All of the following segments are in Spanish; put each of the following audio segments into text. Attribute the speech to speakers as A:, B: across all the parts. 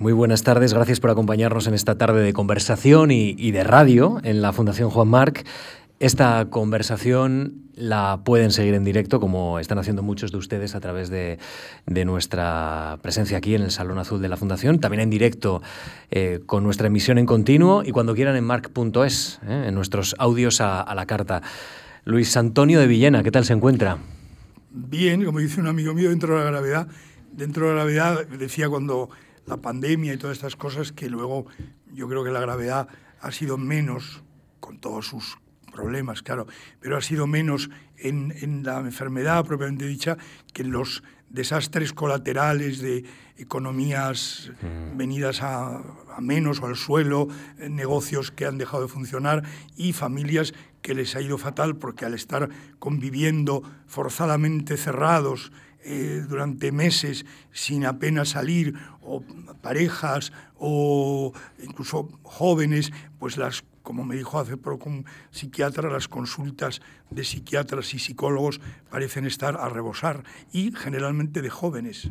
A: Muy buenas tardes, gracias por acompañarnos en esta tarde de conversación y, de radio en la Fundación Juan Marc. Esta conversación la pueden seguir en directo, como están haciendo muchos de ustedes a través de, de nuestra presencia aquí en el Salón Azul de la Fundación, también en directo eh, con nuestra emisión en continuo y cuando quieran en marc.es, eh, en nuestros audios a, a la carta. Luis Antonio de Villena, ¿qué tal se encuentra?
B: Bien, como dice un amigo mío, dentro de la gravedad. Dentro de la gravedad, decía cuando la pandemia y todas estas cosas, que luego yo creo que la gravedad ha sido menos, con todos sus problemas, claro, pero ha sido menos en, en, la enfermedad propiamente dicha que en los desastres colaterales de economías mm. venidas a, a, menos o al suelo, negocios que han dejado de funcionar y familias que les ha ido fatal porque al estar conviviendo forzadamente cerrados eh, durante meses sin apenas salir, o parejas o incluso jóvenes, pues las como me dijo hace poco un psiquiatra, las consultas de psiquiatras y psicólogos parecen estar a rebosar, y generalmente de jóvenes.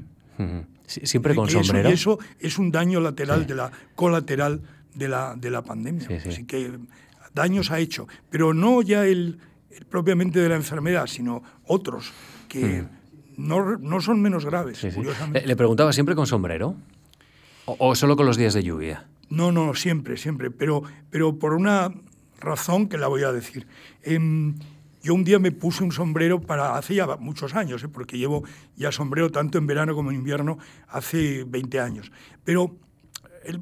A: siempre con sombrero.
B: Eso, eso, es un daño lateral, sí. de la, colateral de la, de la pandemia. Sí, sí. Así que daños ha hecho, pero no ya el, el, propiamente de la enfermedad, sino otros que no, no, son menos graves.
A: Le, le, preguntaba siempre con sombrero o, o solo con los días de lluvia.
B: No, no, siempre, siempre, pero, pero por una razón que la voy a decir. Eh, yo un día me puse un sombrero para, hace ya muchos años, ¿eh? porque llevo ya sombrero tanto en verano como en invierno, hace 20 años. Pero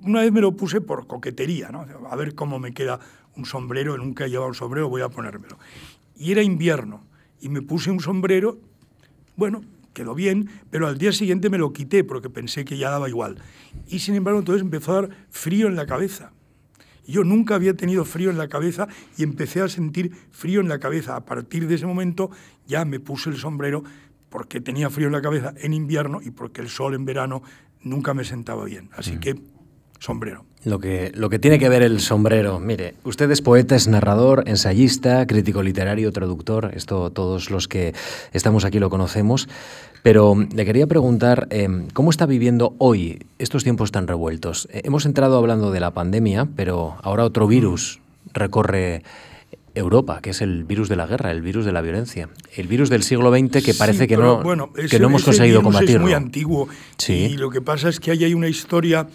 B: una vez me lo puse por coquetería, ¿no? a ver cómo me queda un sombrero, nunca he llevado un sombrero, voy a ponérmelo. Y era invierno, y me puse un sombrero, bueno, quedó bien, pero al día siguiente me lo quité porque pensé que ya daba igual. Y sin embargo, entonces empezó a dar frío en la cabeza. Yo nunca había tenido frío en la cabeza y empecé a sentir frío en la cabeza. A partir de ese momento ya me puse el sombrero porque tenía frío en la cabeza en invierno y porque el sol en verano nunca me sentaba bien. Así mm. que sombrero.
A: Lo que, lo que tiene que ver el sombrero. Mire, usted es poeta, es narrador, ensayista, crítico literario, traductor. Esto todos los que estamos aquí lo conocemos. Pero le quería preguntar, eh, ¿cómo está viviendo hoy estos tiempos tan revueltos? Eh, hemos entrado hablando de la pandemia, pero ahora otro virus recorre Europa, que es el virus de la guerra, el virus de la violencia, el virus del siglo XX que parece
B: sí,
A: que, no,
B: bueno, ese,
A: que no hemos conseguido combatirlo.
B: Es muy antiguo sí. y lo que pasa es que ahí hay una historia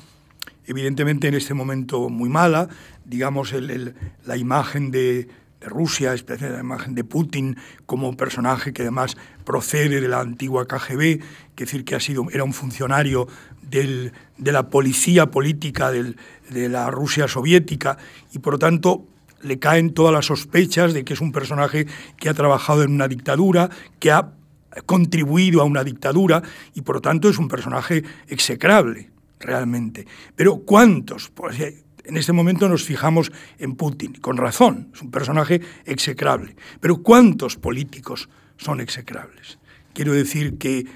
B: evidentemente en este momento muy mala, digamos el, la imagen de, de Rusia, especialmente la imagen de Putin como personaje que además procede de la antigua KGB, que decir que ha sido, era un funcionario del, de la policía política del, de la Rusia soviética y por lo tanto le caen todas las sospechas de que es un personaje que ha trabajado en una dictadura, que ha contribuido a una dictadura y por lo tanto es un personaje execrable realmente. Pero ¿cuántos? Pues, en este momento nos fijamos en Putin, con razón, es un personaje execrable. Pero ¿cuántos políticos son execrables? Quiero decir que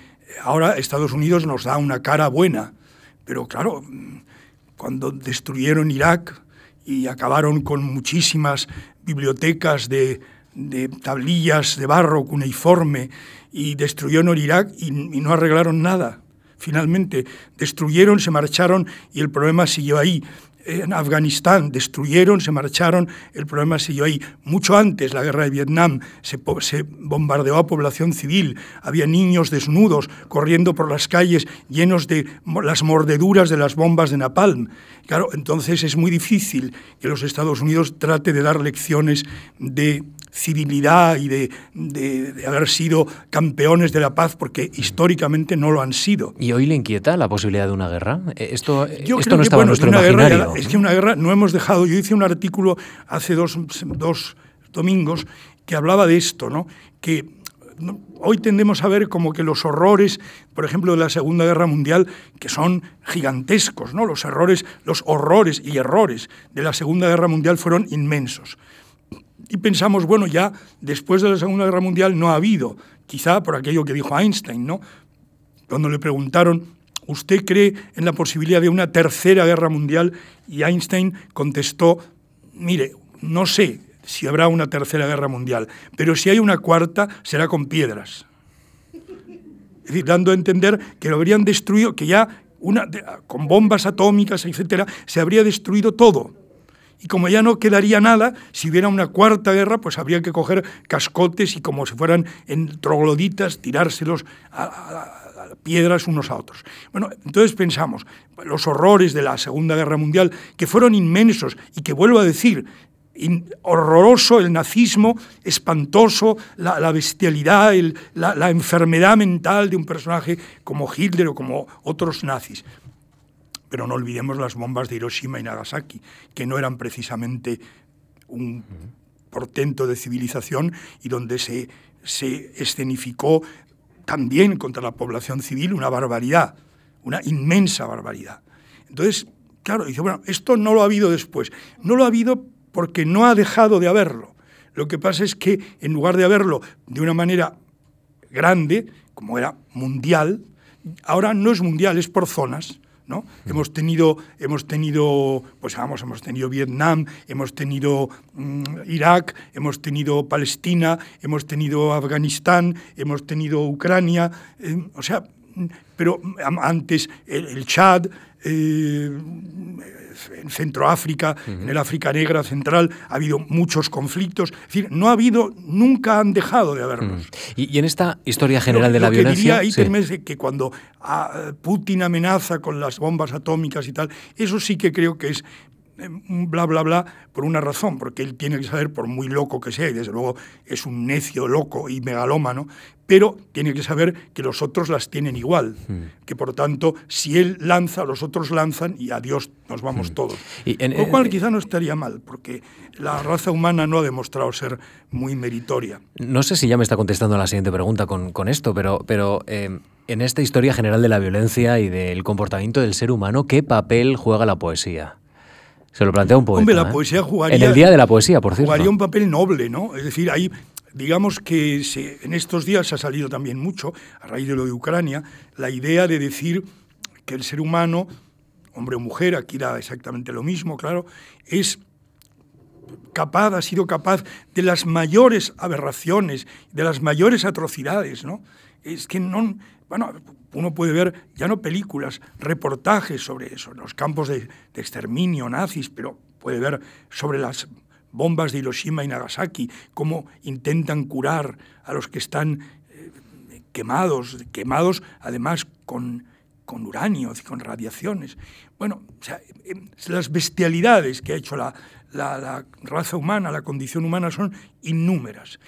B: ahora Estados Unidos nos da una cara buena, pero claro, cuando destruyeron Irak y acabaron con muchísimas bibliotecas de, tablillas de barro cuneiforme y destruyeron Irak y no arreglaron nada, finalmente destruyeron, se marcharon y el problema siguió ahí. En Afganistán destruyeron, se marcharon, el problema siguió ahí. Mucho antes, la guerra de Vietnam, se, se, bombardeó a población civil, había niños desnudos corriendo por las calles llenos de las mordeduras de las bombas de Napalm. Claro, entonces es muy difícil que los Estados Unidos trate de dar lecciones de civilidad y de, de, de, haber sido campeones de la paz, porque históricamente no lo han sido.
A: ¿Y hoy le inquieta la posibilidad de una guerra? Esto, Yo esto no estaba que, bueno, en nuestro imaginario.
B: Es que una guerra no hemos dejado. Yo hice un artículo hace dos, dos domingos que hablaba de esto, ¿no? que hoy tendemos a ver como que los horrores, por ejemplo, de la Segunda Guerra Mundial, que son gigantescos, ¿no? Los errores, los horrores y errores de la Segunda Guerra Mundial fueron inmensos y pensamos, bueno, ya después de la Segunda Guerra Mundial no ha habido, quizá por aquello que dijo Einstein, ¿no? Cuando le preguntaron, ¿usted cree en la posibilidad de una tercera guerra mundial? Y Einstein contestó, mire, no sé si habrá una tercera guerra mundial, pero si hay una cuarta será con piedras. Es decir, dando a entender que lo habrían destruido, que ya una, con bombas atómicas, etcétera, se habría destruido todo. Y como ya no quedaría nada, si hubiera una cuarta guerra, pues habría que coger cascotes y como si fueran en trogloditas, tirárselos a, piedras unos a otros. Bueno, entonces pensamos, los horrores de la Segunda Guerra Mundial, que fueron inmensos y que vuelvo a decir, horroroso el nazismo, espantoso la, bestialidad, la, enfermedad mental de un personaje como Hitler o como otros nazis. Pero no olvidemos las bombas de Hiroshima y Nagasaki, que no eran precisamente un portento de civilización y donde se, se escenificó también contra la población civil una barbaridad, una inmensa barbaridad. Entonces, claro, dice, bueno, esto no lo ha habido después. No lo ha habido porque no ha dejado de haberlo. Lo que pasa es que en lugar de haberlo de una manera grande, como era mundial, ahora no es mundial, es por zonas. ¿No? Mm. Hemos tenido, hemos tenido, pues vamos, hemos tenido Vietnam, hemos tenido mm, Irak, hemos tenido Palestina, hemos tenido Afganistán, hemos tenido Ucrania, eh, o sea, mm, pero antes el, Chad, eh, en Centroáfrica, en el África Negra Central, ha habido muchos conflictos. Es decir, no ha habido, nunca han dejado de haberlos.
A: y, en esta historia general de la
B: lo
A: violencia.
B: Que diría es que cuando ah, Putin amenaza con las bombas atómicas y tal, eso sí que creo que es bla, bla, bla, por una razón, porque él tiene que saber, por muy loco que sea, y desde luego es un necio loco y megalómano, pero tiene que saber que los otros las tienen igual, hmm. que por tanto, si él lanza, los otros lanzan y adiós nos vamos hmm. todos. Lo cual quizá no estaría mal, porque la raza humana no ha demostrado ser muy meritoria.
A: No sé si ya me está contestando la siguiente pregunta con, con esto, pero, pero eh, en esta historia general de la violencia y del comportamiento del ser humano, ¿qué papel juega la poesía? Se lo plantea un poeta.
B: Hombre, la
A: ¿eh?
B: poesía jugaría.
A: En el Día de la Poesía, por cierto.
B: Jugaría un papel noble, ¿no? Es decir, ahí, digamos que en estos días ha salido también mucho, a raíz de lo de Ucrania, la idea de decir que el ser humano, hombre o mujer, aquí da exactamente lo mismo, claro, es capaz, ha sido capaz de las mayores aberraciones, de las mayores atrocidades, ¿no? Es que no, bueno, uno puede ver ya no películas, reportajes sobre eso, los campos de, exterminio nazis, pero puede ver sobre las bombas de Hiroshima y Nagasaki, cómo intentan curar a los que están eh, quemados, quemados además con, con uranio, con radiaciones. Bueno, em, las bestialidades que ha hecho la, la raza humana, la condición humana, son innúmeras.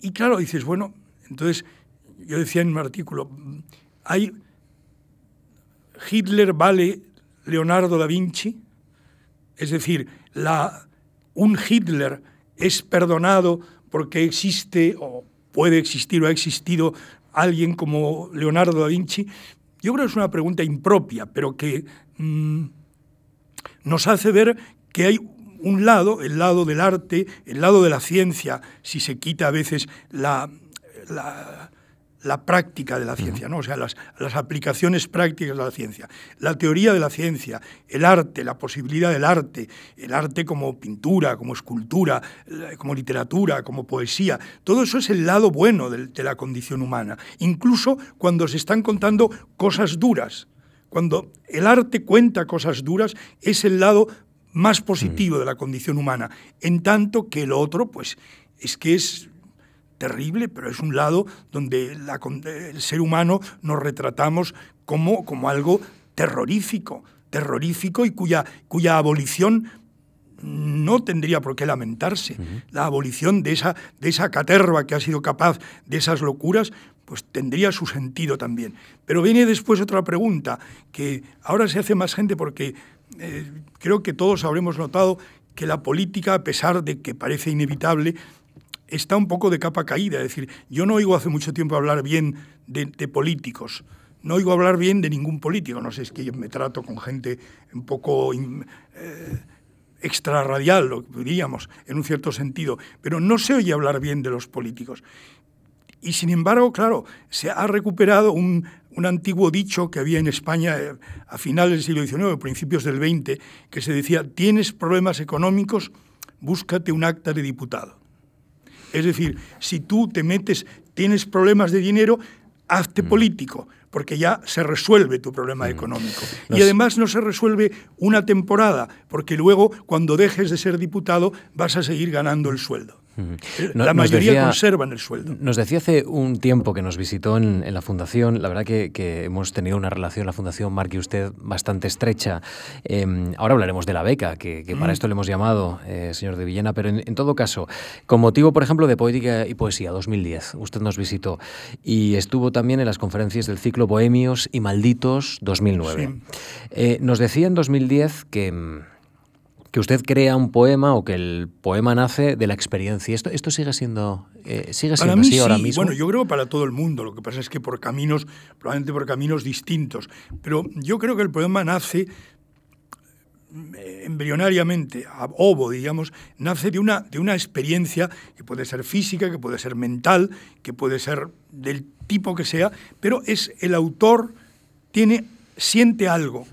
B: Y claro, dices, bueno, entonces yo decía en un artículo, hay Hitler vale Leonardo da Vinci, es decir, la, un Hitler es perdonado porque existe o puede existir o ha existido alguien como Leonardo da Vinci. Yo creo que es una pregunta impropia, pero que mm, nos hace ver que hay un lado, el lado del arte, el lado de la ciencia, si se quita a veces la, la la práctica de la ciencia, ¿no? o sea, las, las, aplicaciones prácticas de la ciencia, la teoría de la ciencia, el arte, la posibilidad del arte, el arte como pintura, como escultura, como literatura, como poesía, todo eso es el lado bueno de, de la condición humana, incluso cuando se están contando cosas duras. Cuando el arte cuenta cosas duras, es el lado más positivo de la condición humana, en tanto que el otro, pues, es que es terrible, pero es un lado donde el ser humano nos retratamos como, como algo terrorífico, terrorífico y cuya, cuya abolición no tendría por qué lamentarse. La abolición de esa, de esa caterva que ha sido capaz de esas locuras, pues tendría su sentido también. Pero viene después otra pregunta, que ahora se hace más gente porque eh, creo que todos habremos notado que la política, a pesar de que parece inevitable, está un poco de capa caída. Es decir, yo no oigo hace mucho tiempo hablar bien de, políticos. No oigo hablar bien de ningún político. No sé, es que yo me trato con gente un poco eh, extrarradial, lo diríamos, en un cierto sentido. Pero no se oye hablar bien de los políticos. Y sin embargo, claro, se ha recuperado un, antiguo dicho que había en España eh, a finales del siglo XIX, principios del XX, que se decía, tienes problemas económicos, búscate un acta de diputado. Es decir, si tú te metes, tienes problemas de dinero, hazte mm. político, porque ya se resuelve tu problema mm. económico. Y además no se resuelve una temporada, porque luego cuando dejes de ser diputado vas a seguir ganando el sueldo. Eh, la mayoría conservan el sueldo.
A: Nos decía hace un tiempo que nos visitó en, la Fundación, la verdad que, hemos tenido una relación, la Fundación Marc y usted, bastante estrecha. Em, ahora hablaremos de la beca, que, para mm. esto le hemos llamado, eh, señor de Villena, pero en, todo caso, con motivo, por ejemplo, de Poética y Poesía 2010, usted nos visitó y estuvo también en las conferencias del ciclo Bohemios y Malditos 2009. Eh, nos decía en 2010 que que usted crea un poema o que el poema nace de la experiencia. ¿Esto, esto sigue siendo, eh, sigue siendo así ahora mismo?
B: Bueno, yo creo para todo el mundo. Lo que pasa es que por caminos, probablemente por caminos distintos. Pero yo creo que el poema nace eh, embrionariamente, a ovo, digamos, nace de una, de una experiencia que puede ser física, que puede ser mental, que puede ser del tipo que sea, pero es el autor tiene siente algo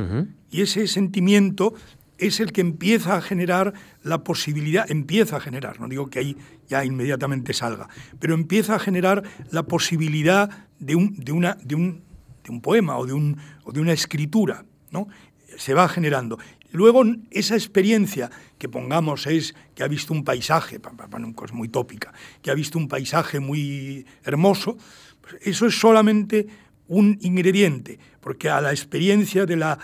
B: y ese sentimiento es el que empieza a generar la posibilidad, empieza a generar, no digo que ahí ya inmediatamente salga, pero empieza a generar la posibilidad de un, de una, de un, de un poema o de, un, o de una escritura, ¿no? Se va generando. Luego, esa experiencia que pongamos es que ha visto un paisaje, cosa muy tópica, que ha visto un paisaje muy hermoso, pues eso es solamente un ingrediente, porque a la experiencia de la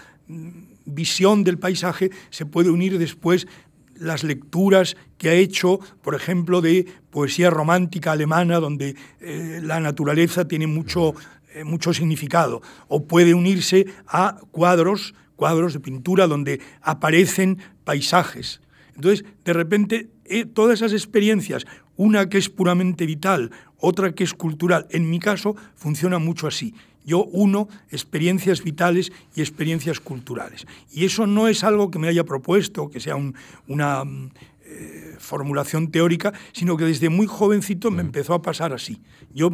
B: visión del paisaje se puede unir después las lecturas que ha hecho, por ejemplo, de poesía romántica alemana, donde eh, la naturaleza tiene mucho, eh, mucho significado, o puede unirse a cuadros, cuadros de pintura donde aparecen paisajes. Entonces, de repente, eh, todas esas experiencias, una que es puramente vital, otra que es cultural, en mi caso, funciona mucho así. Yo uno experiencias vitales y experiencias culturales. Y eso no es algo que me haya propuesto, que sea una mm, eh, formulación teórica, sino que desde muy jovencito me empezó a pasar así. Yo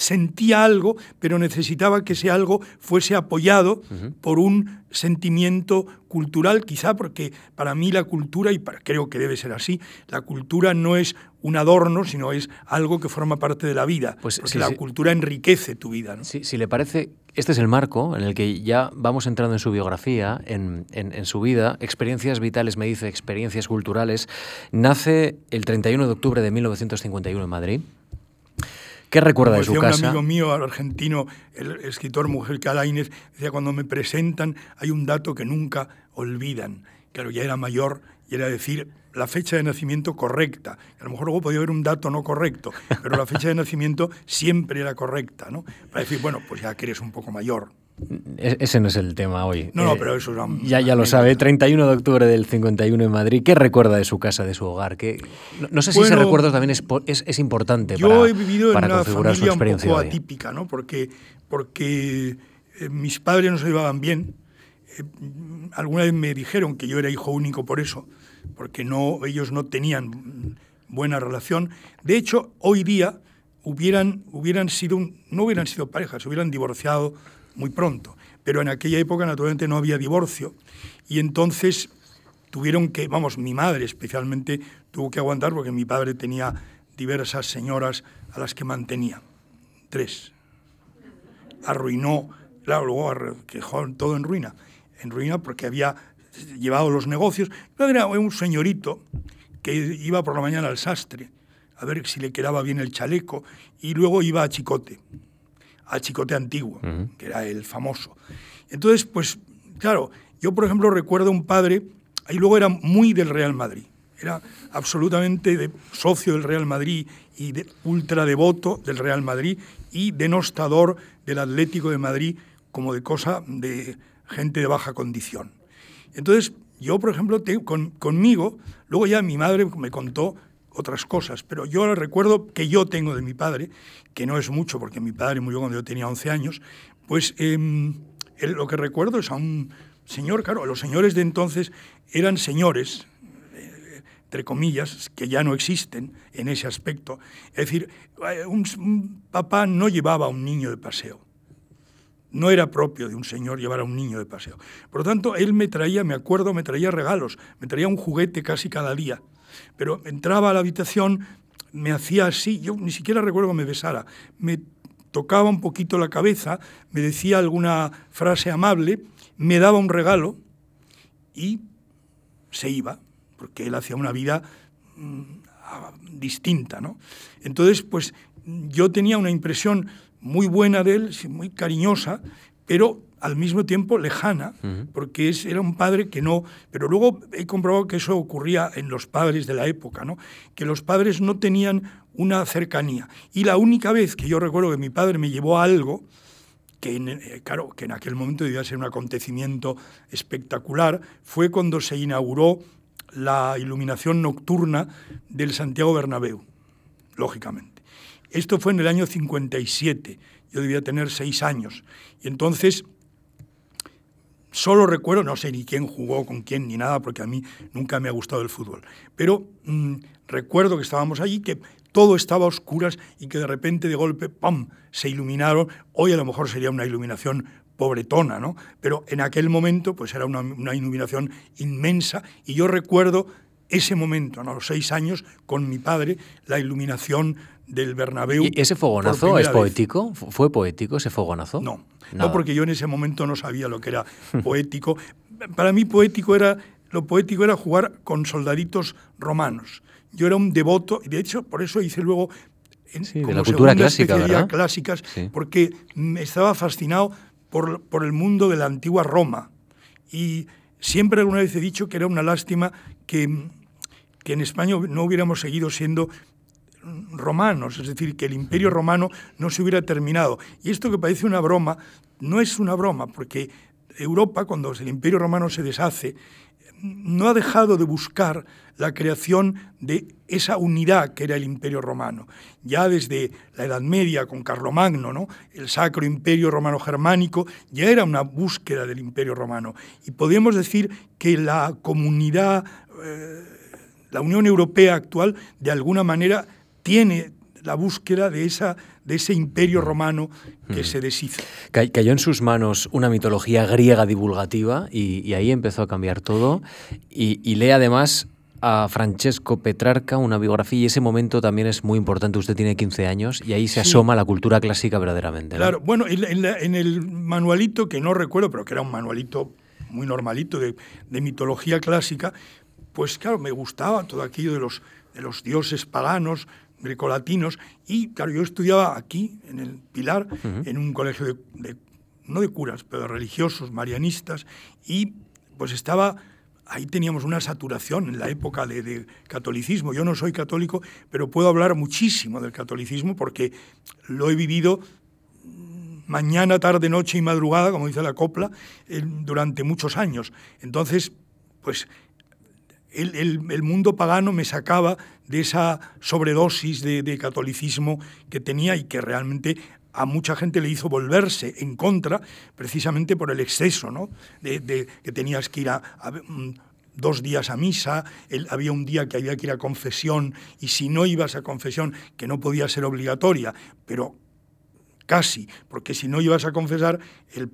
B: sentía algo, pero necesitaba que ese algo fuese apoyado por un sentimiento cultural, quizá porque para mí la cultura, y creo que debe ser así, la cultura no es un adorno, sino es algo que forma parte de la vida, pues, porque la cultura enriquece tu vida.
A: si le parece, este es el marco en el que ya vamos entrando en su biografía, en, en su vida, experiencias vitales, me dice, experiencias culturales. Nace el 31 de octubre de 1951 en Madrid. ¿Qué recuerda de su casa?
B: Un amigo mío argentino, el escritor Mujer Calaínez, decía, cuando me presentan hay un dato que nunca olvidan. Claro, ya era mayor y era decir la fecha de nacimiento correcta. A lo mejor luego podía haber un dato no correcto, pero la fecha de nacimiento siempre era correcta, ¿no? Para decir, bueno, pues ya que eres un poco mayor.
A: E-, ese no es el tema hoy.
B: No, no, eh, pero eso
A: Ya, ya lo sabe, 31 de octubre del 51 en Madrid. ¿Qué recuerda de su casa, de su hogar? ¿Qué, no, sé si ese recuerdo también es, es, importante
B: yo
A: para,
B: he vivido
A: en
B: una familia un poco atípica, ¿no? Porque, porque eh, mis padres no se llevaban bien. Eh, alguna vez me dijeron que yo era hijo único por eso, porque no, ellos no tenían buena relación. De hecho, hoy día hubieran, hubieran sido, no hubieran sido parejas, se hubieran divorciado muy pronto. Pero en aquella época, naturalmente, no había divorcio. Y entonces tuvieron que, vamos, mi madre especialmente tuvo que aguantar porque mi padre tenía diversas señoras a las que mantenía. Tres. Arruinó, claro, luego quejó todo en ruina. En ruina porque había llevado los negocios. Era un señorito que iba por la mañana al sastre a ver si le quedaba bien el chaleco y luego iba a Chicote al Chicote Antiguo, que era el famoso. Entonces, pues, claro, yo por ejemplo recuerdo un padre, ahí luego era muy del Real Madrid, era absolutamente de, socio del Real Madrid y de, ultra devoto del Real Madrid y denostador del Atlético de Madrid como de cosa de gente de baja condición. Entonces, yo, por ejemplo, con, conmigo, luego ya mi madre me contó otras cosas, pero yo recuerdo que yo tengo de mi padre, que no es mucho porque mi padre murió cuando yo tenía 11 años, pues em, lo que recuerdo es a un señor, claro, los señores de entonces eran señores, eh, entre comillas, que ya no existen en ese aspecto. Es decir, eh, un, papá no llevaba a un niño de paseo. No era propio de un señor llevar a un niño de paseo. Por lo tanto, él me traía, me acuerdo, me traía regalos, me traía un juguete casi cada día. Pero entraba a la habitación, me hacía así, yo ni siquiera recuerdo que me besara, me tocaba un poquito la cabeza, me decía alguna frase amable, me daba un regalo y se iba, porque él hacía una vida mm, distinta, ¿no? Entonces, pues yo tenía una impresión muy buena de él, muy cariñosa, pero al mismo tiempo lejana, porque es, era un padre que no... Pero luego he comprobado que eso ocurría en los padres de la época, ¿no? que los padres no tenían una cercanía. Y la única vez que yo recuerdo que mi padre me llevó a algo, que en, eh, claro, que en aquel momento debía ser un acontecimiento espectacular, fue cuando se inauguró la iluminación nocturna del Santiago Bernabéu, lógicamente. Esto fue en el año 57, yo debía tener seis años. Y entonces Solo recuerdo, no sé ni quién jugó con quién ni nada, porque a mí nunca me ha gustado el fútbol, pero mm, recuerdo que estábamos allí, que todo estaba a oscuras y que de repente, de golpe, ¡pam!, se iluminaron. Hoy a lo mejor sería una iluminación pobretona, ¿no? Pero en aquel momento, pues era una, una iluminación inmensa y yo recuerdo ese momento, a los seis años, con mi padre, la iluminación del Bernabéu.
A: ¿Y ese fogonazo es poético? ¿Fue poético ese fogonazo?
B: No, no porque yo en ese momento no sabía lo que era poético. Para mí poético era, lo poético era jugar con soldaditos romanos. Yo era un devoto, y de hecho por eso hice luego
A: en, de la cultura clásica, ¿verdad?
B: clásicas, porque me estaba fascinado por, por el mundo de la antigua Roma. Y siempre alguna vez he dicho que era una lástima que, que en España no hubiéramos seguido siendo romanos, es decir, que el imperio romano no se hubiera terminado. Y esto que parece una broma, no es una broma, porque Europa, cuando el imperio romano se deshace, no ha dejado de buscar la creación de esa unidad que era el imperio romano. Ya desde la Edad Media con Carlomagno, ¿no? el Sacro Imperio Romano-Germánico, ya era una búsqueda del imperio romano. Y podemos decir que la comunidad, eh, la Unión Europea actual, de alguna manera tiene la búsqueda de, esa, de ese imperio romano que mm. se deshizo.
A: Cayó en sus manos una mitología griega divulgativa y, ahí empezó a cambiar todo. Y, lee además a Francesco Petrarca, una biografía, y ese momento también es muy importante. Usted tiene 15 años y ahí se asoma la cultura clásica verdaderamente.
B: Claro, bueno, en, el manualito, que no recuerdo, pero que era un manualito muy normalito de, de mitología clásica, pues claro, me gustaba todo aquello de los, de los dioses paganos, grecolatinos, y claro, yo estudiaba aquí, en el Pilar, en un colegio de, no de curas, pero de religiosos, marianistas, y pues estaba, ahí teníamos una saturación en la época de, catolicismo. Yo no soy católico, pero puedo hablar muchísimo del catolicismo porque lo he vivido mañana, tarde, noche y madrugada, como dice la copla, durante muchos años. Entonces, pues el, mundo pagano me sacaba de esa sobredosis de, catolicismo que tenía y que realmente a mucha gente le hizo volverse en contra precisamente por el exceso, ¿no? De, que tenías que ir a, mm, dos días a misa, había un día que había que ir a confesión y si no ibas a confesión, que no podía ser obligatoria, pero casi, porque si no ibas a confesar, el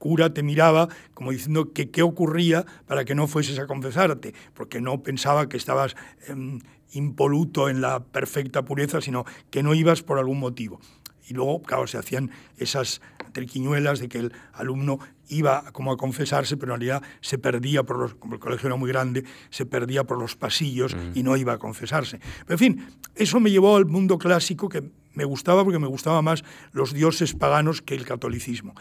B: cura te miraba como diciendo que qué ocurría para que no fueses a confesarte, porque no pensaba que estabas em, impoluto en la perfecta pureza, sino que no ibas por algún motivo. Y luego, claro, se hacían esas triquiñuelas de que el alumno iba como a confesarse, pero en realidad se perdía por los, como el colegio era muy grande, se perdía por los pasillos y no iba a confesarse. Pero en fin, eso me llevó al mundo clásico que me gustaba porque me gustaba más los dioses paganos que el catolicismo.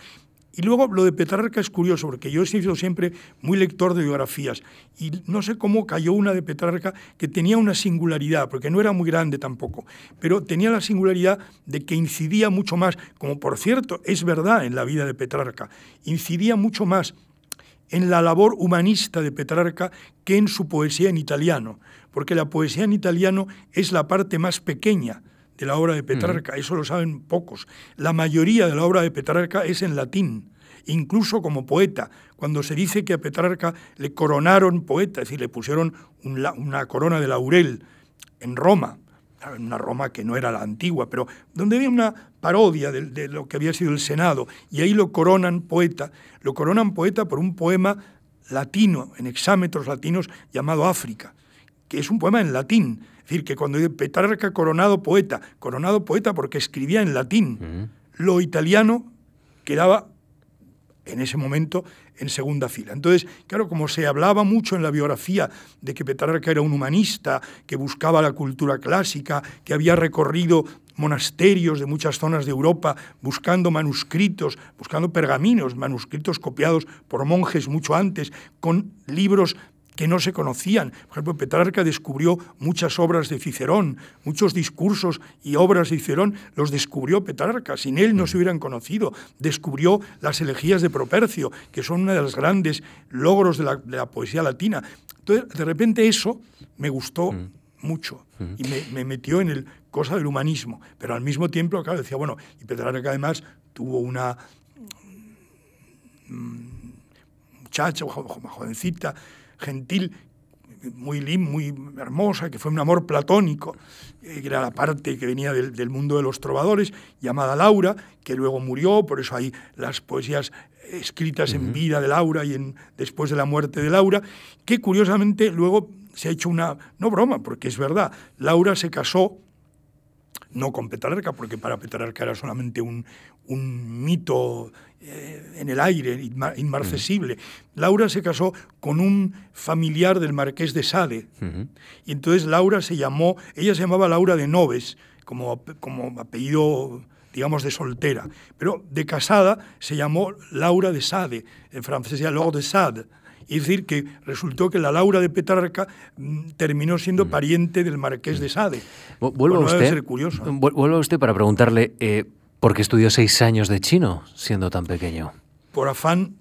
B: Y luego lo de Petrarca es curioso, porque yo he sido siempre muy lector de biografías y no sé cómo cayó una de Petrarca que tenía una singularidad, porque no era muy grande tampoco, pero tenía la singularidad de que incidía mucho más, como por cierto es verdad en la vida de Petrarca, incidía mucho más en la labor humanista de Petrarca que en su poesía en italiano, porque la poesía en italiano es la parte más pequeña de la obra de Petrarca, eso lo saben pocos. La mayoría de la obra de Petrarca es en latín, incluso como poeta. Cuando se dice que a Petrarca le coronaron poeta, es decir, le pusieron una corona de laurel en Roma, en una Roma que no era la antigua, pero donde había una parodia de, de, lo que había sido el Senado, y ahí lo coronan poeta, lo coronan poeta por un poema latino, en exámetros latinos, llamado África, que es un poema en latín, es decir, que cuando Petrarca coronado poeta, coronado poeta porque escribía en latín, lo italiano quedaba en ese momento en segunda fila. Entonces, claro, como se hablaba mucho en la biografía de que Petrarca era un humanista, que buscaba la cultura clásica, que había recorrido monasterios de muchas zonas de Europa buscando manuscritos, buscando pergaminos, manuscritos copiados por monjes mucho antes, con libros que no se conocían. Por ejemplo, Petrarca descubrió muchas obras de Cicerón, muchos discursos y obras de Cicerón los descubrió Petrarca, sin él no se hubieran conocido. Descubrió las elegías de Propercio, que son uno de los grandes logros de la, poesía latina. Entonces, de repente eso me gustó mm. mucho mm. y me, metió en el cosa del humanismo, pero al mismo tiempo, claro, decía, bueno, y Petrarca además tuvo una mm, muchacha, jovencita, gentil, muy muy hermosa, que fue un amor platónico, eh, que era la parte que venía del, mundo de los trovadores, llamada Laura, que luego murió, por eso hay las poesías escritas en vida de Laura y en, después de la muerte de Laura, que curiosamente luego se ha hecho una, no broma, porque es verdad, Laura se casó no con Petrarca, porque para Petrarca era solamente un, un mito eh, en el aire, inmarcesible. Laura se casó con un familiar del marqués de Sade. Y entonces Laura se llamó, ella se llamaba Laura de Noves, como, como apellido digamos, de soltera. Pero de casada se llamó Laura de Sade, en francés era Laure de Sade. Es decir, que resultó que la Laura de Petrarca mm, terminó siendo pariente del marqués de Sade.
A: Vuelvo a usted, curioso. Vuelvo a usted para preguntarle, eh, ¿Por qué estudió seis años de chino siendo tan pequeño?
B: Por afán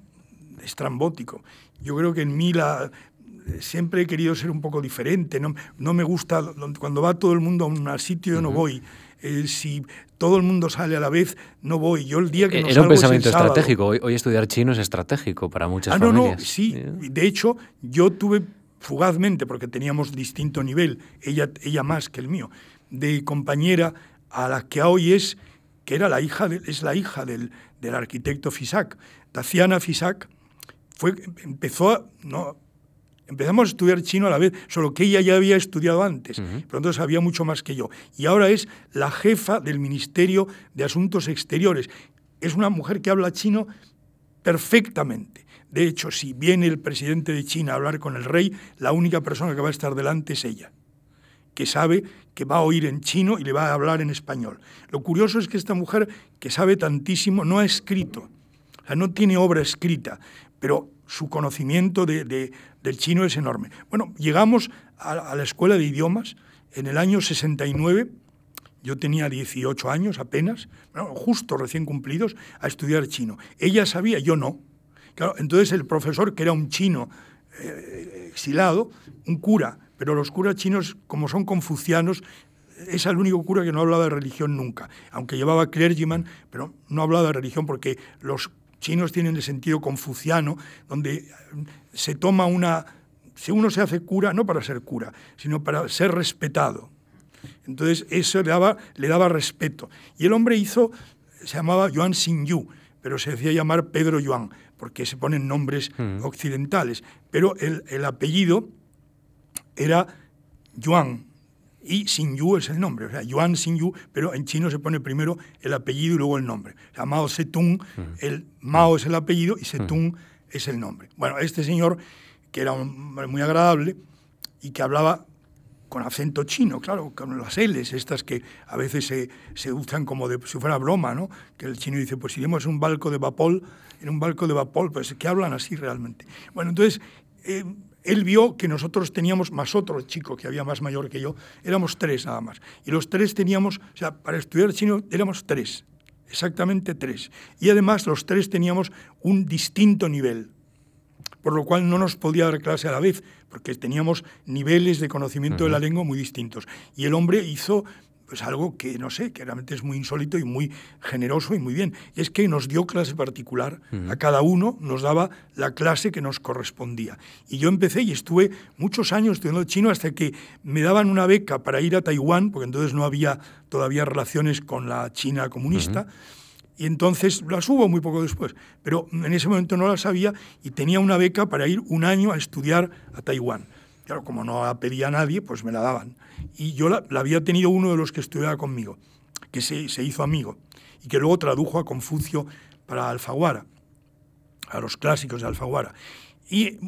B: estrambótico. Yo creo que en mí la, siempre he querido ser un poco diferente. No, no me gusta, cuando va todo el mundo a un sitio, yo no voy. Eh, si todo el mundo sale a la vez, no voy. Yo el día que no
A: Era un pensamiento estratégico. Hoy, estudiar chino es estratégico para muchas ah, familias.
B: No, no, sí. De hecho, yo tuve fugazmente, porque teníamos distinto nivel, ella, ella más que el mío, de compañera a la que hoy es que era la hija es la hija del, arquitecto Fisac. Taciana Fisac fue, empezó, no, empezamos a estudiar chino a la vez, solo que ella ya había estudiado antes, pero entonces sabía mucho más que yo. Y ahora es la jefa del Ministerio de Asuntos Exteriores. Es una mujer que habla chino perfectamente. De hecho, si viene el presidente de China a hablar con el rey, la única persona que va a estar delante es ella que sabe que va a oír en chino y le va a hablar en español. Lo curioso es que esta mujer, que sabe tantísimo, no ha escrito, o sea, no tiene obra escrita, pero su conocimiento de, del chino es enorme. Bueno, llegamos a, la escuela de idiomas en el año 69, yo tenía 18 años apenas, justo recién cumplidos, a estudiar chino. Ella sabía, yo no. Entonces el profesor, que era un chino eh, exilado, un cura, pero los curas chinos, como son confucianos, es el único cura que no hablaba de religión nunca, aunque llevaba clergyman, pero no hablaba de religión porque los chinos tienen el sentido confuciano, donde se toma una... Si uno se hace cura, no para ser cura, sino para ser respetado. Entonces eso le daba, le daba respeto. Y el hombre hizo, se llamaba Yuan Xinyu, pero se decía llamar Pedro Yuan, porque se ponen nombres mm. occidentales. Pero el, el apellido era Yuan, y Yu es el nombre, o sea, Yuan Yu, pero en chino se pone primero el apellido y luego el nombre. O sea, Mao Zedong, el Mao es el apellido y Zedong es el nombre. Bueno, este señor, que era un hombre muy agradable y que hablaba con acento chino, claro, con las L's, estas que a veces se, se usan como de si fuera broma, ¿no? Que el chino dice, pues si iremos en un barco de vapor, en un barco de vapor, pues que hablan así realmente. Bueno, entonces, eh, él vio que nosotros teníamos más otro chico que había más mayor que yo, éramos tres nada más. Y los tres teníamos, o sea, para estudiar chino éramos tres, exactamente tres. Y además los tres teníamos un distinto nivel, por lo cual no nos podía dar clase a la vez, porque teníamos niveles de conocimiento de la lengua muy distintos. Y el hombre hizo pues algo que no sé, que realmente es muy insólito y muy generoso y muy bien. Y es que nos dio clase particular, a cada uno nos daba la clase que nos correspondía. Y yo empecé y estuve muchos años estudiando chino hasta que me daban una beca para ir a Taiwán, porque entonces no había todavía relaciones con la China comunista. Y entonces las hubo muy poco después, pero en ese momento no las sabía y tenía una beca para ir un año a estudiar a Taiwán. Claro, como no la pedía nadie, pues me la daban. Y yo la, había tenido uno de los que estudiaba conmigo. que se, hizo amigo y que luego tradujo a Confucio para Alfaguara, a los clásicos de Alfaguara. Y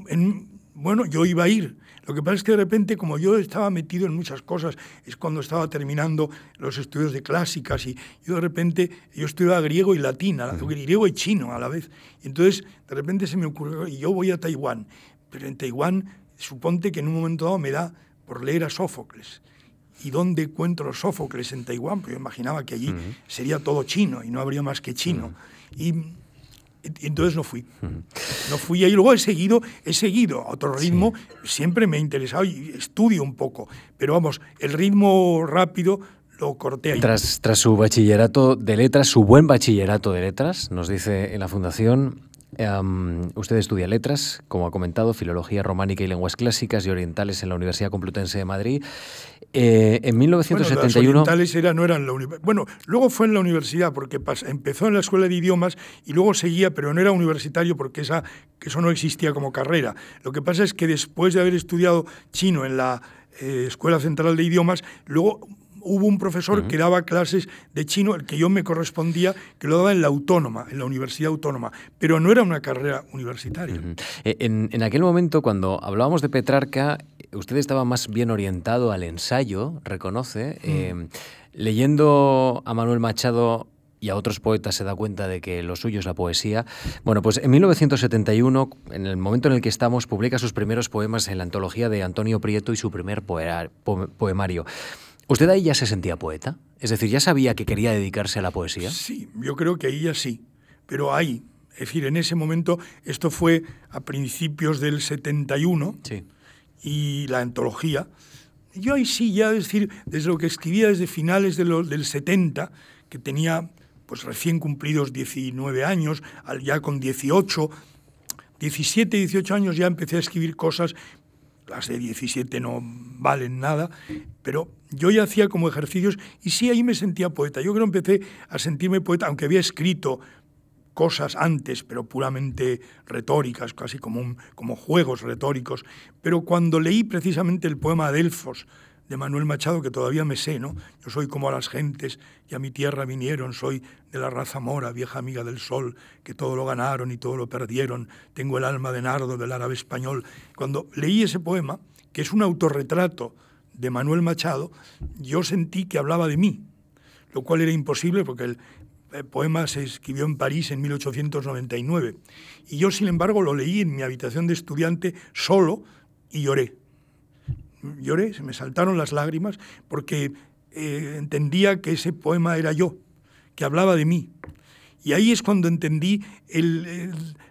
B: bueno, yo iba a ir. Lo que pasa es que de repente, como yo estaba metido en muchas cosas, es cuando estaba terminando los estudios de clásicas y yo de repente, yo estudiaba griego y latín, griego y chino a la vez. Y entonces, de repente se me ocurrió, y yo voy a Taiwán, pero en Taiwán, suponte que en un momento dado me da por leer a Sófocles. ¿Y dónde encuentro Sófocles en Taiwán? Porque yo imaginaba que allí sería todo chino y no habría más que chino. Y entonces no fui. No fui y luego he seguido, he seguido a otro ritmo, siempre me ha interesado y estudio un poco, pero vamos, el ritmo rápido lo corté ahí.
A: Tras, tras su bachillerato de letras, su buen bachillerato de letras, nos dice en la Fundación, usted estudia letras, como ha comentado, filología románica y lenguas clásicas y orientales en la Universidad Complutense de Madrid. Eh, en 1971.
B: Bueno, orientales era, no eran la Bueno, luego fue en la universidad, porque empezó en la escuela de idiomas y luego seguía, pero no era universitario porque esa, eso no existía como carrera. Lo que pasa es que después de haber estudiado chino en la eh, Escuela Central de Idiomas, luego hubo un profesor que daba clases de chino, el que yo me correspondía, que lo daba en la autónoma, en la Universidad Autónoma, pero no era una carrera universitaria.
A: Eh, en, aquel momento, cuando hablábamos de Petrarca, usted estaba más bien orientado al ensayo, reconoce. Eh, leyendo a Manuel Machado y a otros poetas se da cuenta de que lo suyo es la poesía. Bueno, pues en 1971, en el momento en el que estamos, publica sus primeros poemas en la antología de Antonio Prieto y su primer poemario. ¿Usted ahí ya se sentía poeta? Es decir, ¿ya sabía que quería dedicarse a la poesía?
B: Sí, yo creo que ahí ya sí, pero ahí, es decir, en ese momento, esto fue a principios del 71 sí. y la antología. Yo ahí sí, ya es decir, desde lo que escribía desde finales de del 70, que tenía pues recién cumplidos 19 años, ya con 18, 17, 18 años ya empecé a escribir cosas las de 17 no valen nada, pero yo ya hacía como ejercicios y sí ahí me sentía poeta. Yo creo que empecé a sentirme poeta, aunque había escrito cosas antes, pero puramente retóricas, casi como, como juegos retóricos. Pero cuando leí precisamente el poema Delfos, de Manuel Machado, que todavía me sé, ¿no? Yo soy como a las gentes y a mi tierra vinieron, soy de la raza mora, vieja amiga del sol, que todo lo ganaron y todo lo perdieron, tengo el alma de nardo del árabe español. Cuando leí ese poema, que es un autorretrato de Manuel Machado, yo sentí que hablaba de mí, lo cual era imposible porque el, poema se escribió en París en 1899. Y yo, sin embargo, lo leí en mi habitación de estudiante solo y lloré lloré, se me saltaron las lágrimas, porque eh, entendía que ese poema era yo, que hablaba de mí. Y ahí es cuando entendí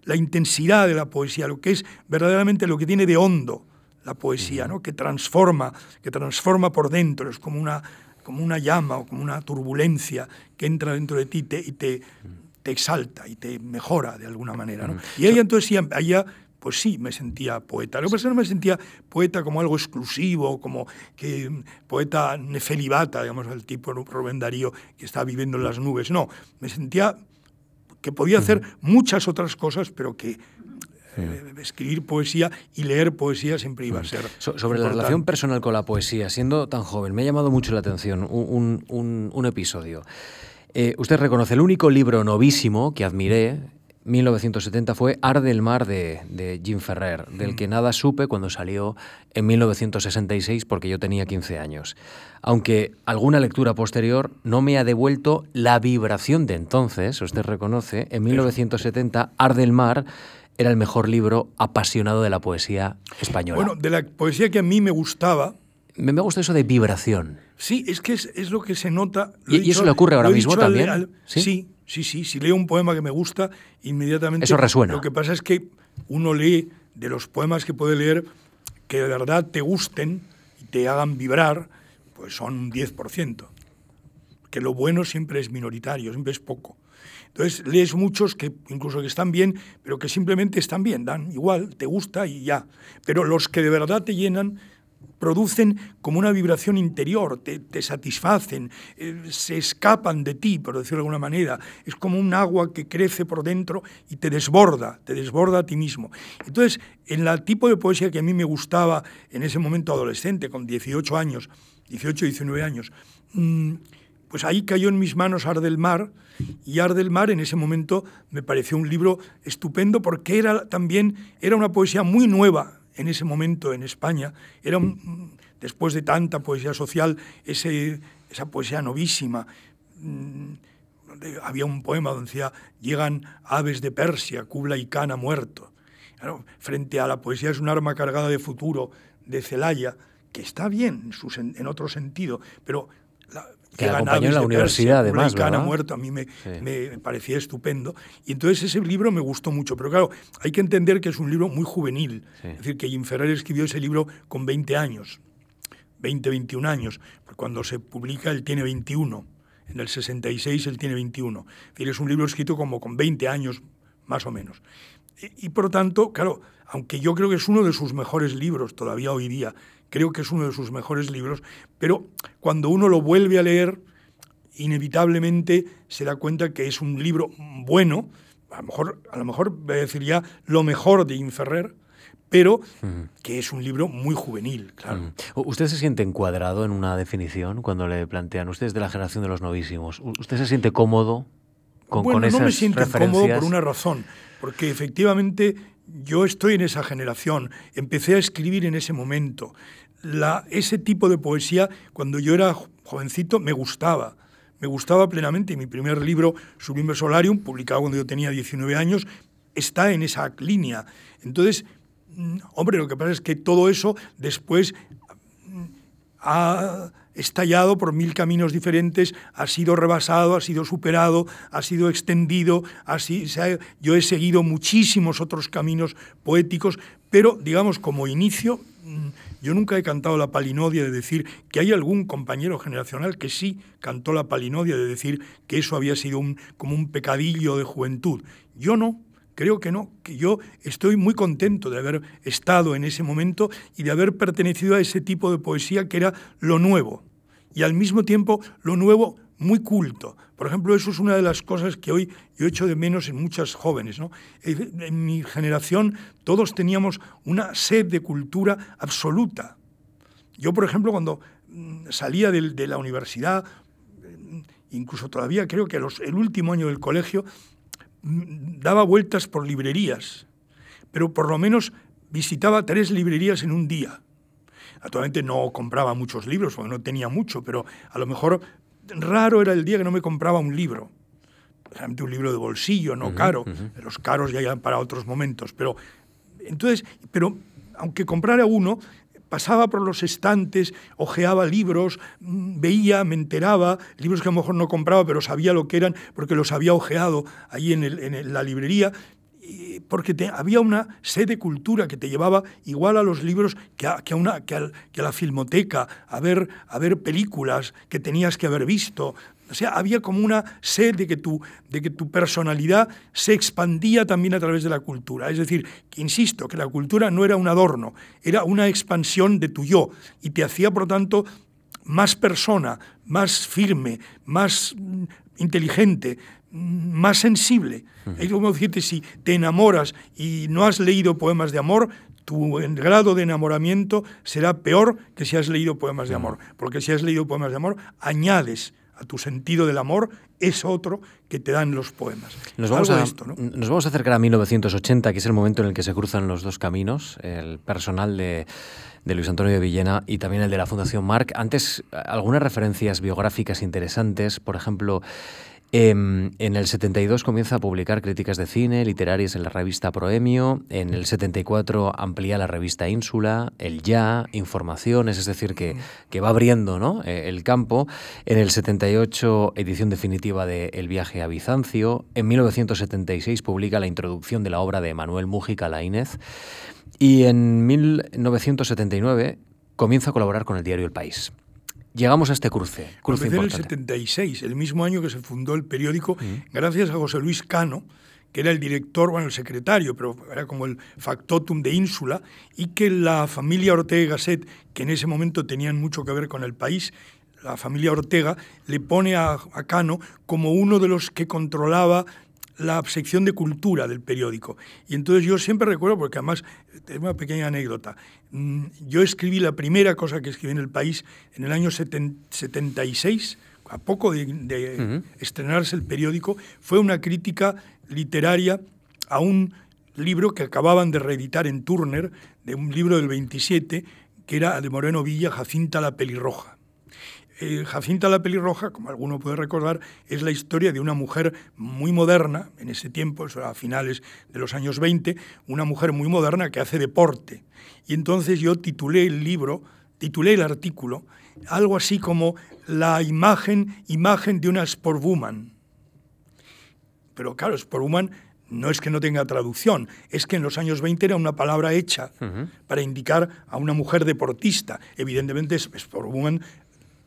B: la intensidad de la poesía, lo que es verdaderamente lo que tiene de hondo la poesía, ¿no? que transforma, que transforma por dentro, es como una, como una llama o como una turbulencia que entra dentro de ti y te, te exalta y te mejora de alguna manera. ¿no? Y ella entonces allá pues sí, me sentía poeta. Lo que pasa es que no me sentía poeta como algo exclusivo, como que poeta nefelibata, digamos, el tipo Rubén Darío que está viviendo en las nubes. No, me sentía que podía hacer muchas otras cosas, pero que eh, escribir poesía y leer poesía siempre iba a ser.
A: sobre la relación personal con la poesía, siendo tan joven, me ha llamado mucho la atención un, episodio. Eh, usted reconoce el único libro novísimo que admiré 1970 fue Arde el mar de, Jim Ferrer, del que nada supe cuando salió en 1966 porque yo tenía 15 años. Aunque alguna lectura posterior no me ha devuelto la vibración de entonces, usted reconoce, en 1970 Arde el mar era el mejor libro apasionado de la poesía española.
B: Bueno, de la poesía que a mí me gustaba.
A: Me, me gusta eso de vibración.
B: Sí, es que es, lo que se nota.
A: ¿Y, eso le ocurre ahora mismo también?
B: ¿Sí? Sí, sí, si leo un poema que me gusta, inmediatamente...
A: Eso resuena.
B: Lo que pasa es que uno lee de los poemas que puede leer que de verdad te gusten y te hagan vibrar, pues son un 10%. Que lo bueno siempre es minoritario, siempre es poco. Entonces lees muchos que incluso que están bien, pero que simplemente están bien, dan igual, te gusta y ya. Pero los que de verdad te llenan producen como una vibración interior, te, satisfacen, eh, se escapan de ti, por decirlo de alguna manera. Es como un agua que crece por dentro y te desborda, te desborda a ti mismo. Entonces, en el tipo de poesía que a mí me gustaba en ese momento adolescente, con 18 años, 18, 19 años, mm, pues ahí cayó en mis manos Ar del Mar, y Ar del Mar en ese momento me pareció un libro estupendo porque era también era una poesía muy nueva en ese momento en España. Era después de tanta poesía social, ese, esa poesía novísima. Mm, había un poema donde decía, llegan aves de Persia, Kubla y Khan ha muerto. frente a la poesía es un arma cargada de futuro de Celaya, que está bien en, otro sentido, pero
A: que la acompañó en la universidad, además.
B: ¿verdad? muerto, a mí me, me, parecía estupendo. Y entonces ese libro me gustó mucho. Pero claro, hay que entender que es un libro muy juvenil. Es decir, que Jim Ferrer escribió ese libro con 20 años, 20, 21 años. Cuando se publica, él tiene 21. En el 66 él tiene 21. Es decir, es un libro escrito como con 20 años, más o menos. Y, y por lo tanto, claro, aunque yo creo que es uno de sus mejores libros todavía hoy día, creo que es uno de sus mejores libros, pero cuando uno lo vuelve a leer, inevitablemente se da cuenta que es un libro bueno, a lo mejor, a lo mejor voy a decir ya lo mejor de Inferrer, pero que es un libro muy juvenil, claro.
A: ¿Usted se siente encuadrado en una definición cuando le plantean, usted es de la generación de los novísimos, ¿usted se siente cómodo con,
B: bueno,
A: con
B: no me siento cómodo por una razón, porque efectivamente yo estoy en esa generación, empecé a escribir en ese momento. Ese tipo de poesía, cuando yo era jovencito, me gustaba. Me gustaba plenamente. Y mi primer libro, Sublime Solarium, publicado cuando yo tenía 19 años, está en esa línea. Entonces, mm, hombre, lo que pasa es que todo eso después mm, ha estallado por mil caminos diferentes, ha sido rebasado, ha sido superado, ha sido extendido, así, yo he seguido muchísimos otros caminos poéticos, pero digamos como inicio, mm, yo nunca he cantado la palinodia de decir que hay algún compañero generacional que sí cantó la palinodia de decir que eso había sido un, como un pecadillo de juventud. Yo no, Creo que no, que yo estoy muy contento de haber estado en ese momento y de haber pertenecido a ese tipo de poesía que era lo nuevo y al mismo tiempo lo nuevo muy culto. Por ejemplo, eso es una de las cosas que hoy yo echo de menos en muchas jóvenes. ¿no? En mi generación todos teníamos una sed de cultura absoluta. Yo, por ejemplo, cuando mm, salía de, la universidad, mm, incluso todavía creo que el último año del colegio, Mm, daba vueltas por librerías, pero por lo menos visitaba tres librerías en un día. Actualmente no compraba muchos libros, porque no tenía mucho, pero a lo mejor raro era el día que no me compraba un libro. Realmente un libro de bolsillo, no caro. Los caros ya eran para otros momentos. Pero, entonces, pero aunque comprara uno, pasaba por los estantes, ojeaba libros, mm, veía, me enteraba, libros que a lo mejor no compraba, pero sabía lo que eran porque los había ojeado ahí en, la librería, porque había una sed de cultura que te llevaba igual a los libros que a, una, que a, la filmoteca, a ver, a ver películas que tenías que haber visto, o sea, había como una sed de que, tu, de que tu personalidad se expandía también a través de la cultura. Es decir, que insisto, que la cultura no era un adorno, era una expansión de tu yo y te hacía, por lo tanto, más persona, más firme, más mm, inteligente, más sensible. Es como decirte, si te enamoras y no has leído poemas de amor, tu grado de enamoramiento será peor que si has leído poemas de amor. Porque si has leído poemas de amor, añades a tu sentido del amor es otro que te dan los poemas.
A: Nos vamos, a, nos vamos a acercar a 1980, que es el momento en el que se cruzan los dos caminos, el personal de, de Luis Antonio de Villena y también el de la Fundación Marc. Antes, algunas referencias biográficas interesantes, por ejemplo, Em, en el 72 comienza a publicar críticas de cine, literarias en la revista Proemio. En el 74 amplía la revista Ínsula, El Ya, Informaciones, es decir, que, que va abriendo ¿no? Eh, el campo. En el 78, edición definitiva de El viaje a Bizancio. En 1976 publica la introducción de la obra de Manuel Mújica Laínez. Y en 1979 comienza a colaborar con el diario El País. Llegamos a este cruce. cruce
B: en el 76, el mismo año que se fundó el periódico, gracias a José Luis Cano, que era el director, bueno, el secretario, pero era como el factotum de Ínsula, y que la familia Ortega Gasset, que en ese momento tenían mucho que ver con el país, la familia Ortega le pone a, a Cano como uno de los que controlaba la sección de cultura del periódico. Y entonces yo siempre recuerdo, porque además, es una pequeña anécdota, mm, yo escribí la primera cosa que escribí en el país en el año 76, a poco de, estrenarse el periódico, fue una crítica literaria a un libro que acababan de reeditar en Turner, de un libro del 27, que era de Moreno Villa, Jacinta la Pelirroja. Eh, Jacinta la Pelirroja, como alguno puede recordar, es la historia de una mujer muy moderna, en ese tiempo, eso a finales de los años 20, una mujer muy moderna que hace deporte. Y entonces yo titulé el libro, titulé el artículo, algo así como La imagen, imagen de una sportwoman. Pero claro, sportwoman no es que no tenga traducción, es que en los años 20 era una palabra hecha para indicar a una mujer deportista. Evidentemente, sportwoman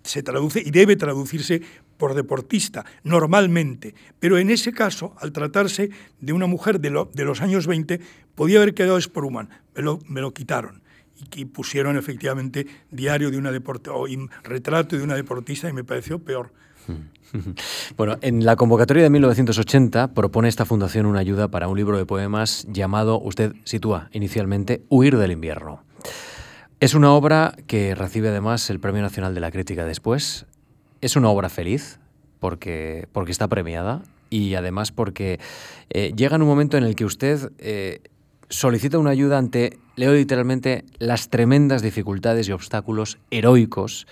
B: se traduce y debe traducirse por deportista, normalmente. Pero en ese caso, al tratarse de una mujer de, los años 20, podía haber quedado Sportwoman. Me lo, me lo quitaron. Y, pusieron efectivamente diario de una deportista o retrato de una deportista y me pareció peor.
A: Bueno, en la convocatoria de 1980 propone esta fundación una ayuda para un libro de poemas llamado, usted sitúa inicialmente, Huir del invierno. Es una obra que recibe además el Premio Nacional de la Crítica después. Es una obra feliz porque, porque está premiada y además porque eh, llega en un momento en el que usted eh, solicita una ayuda ante, leo literalmente, las tremendas dificultades y obstáculos heroicos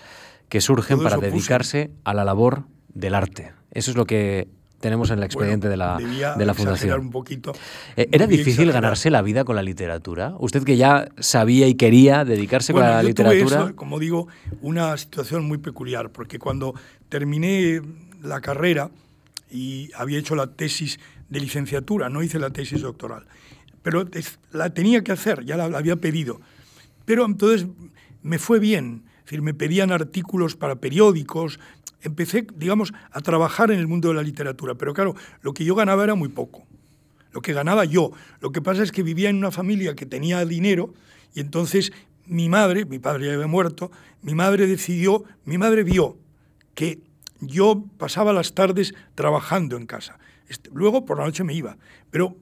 A: que surgen para dedicarse a la labor del arte. Eso es lo que tenemos en el expediente de la, de la fundación.
B: Un poquito,
A: eh, ¿Era difícil ganarse la vida con la literatura? Usted que ya sabía y quería dedicarse con la literatura.
B: como digo, una situación muy peculiar, porque cuando terminé la carrera y había hecho la tesis de licenciatura, no hice la tesis doctoral, pero la tenía que hacer, ya la, la había pedido. Pero entonces me fue bien, es decir, me pedían artículos para periódicos, empecé, digamos, a trabajar en el mundo de la literatura, pero claro, lo que yo ganaba era muy poco. Lo que ganaba yo. Lo que pasa es que vivía en una familia que tenía dinero y entonces mi madre, mi padre ya había muerto, mi madre decidió, mi madre vio que yo pasaba las tardes trabajando en casa. Este, luego por la noche me iba, pero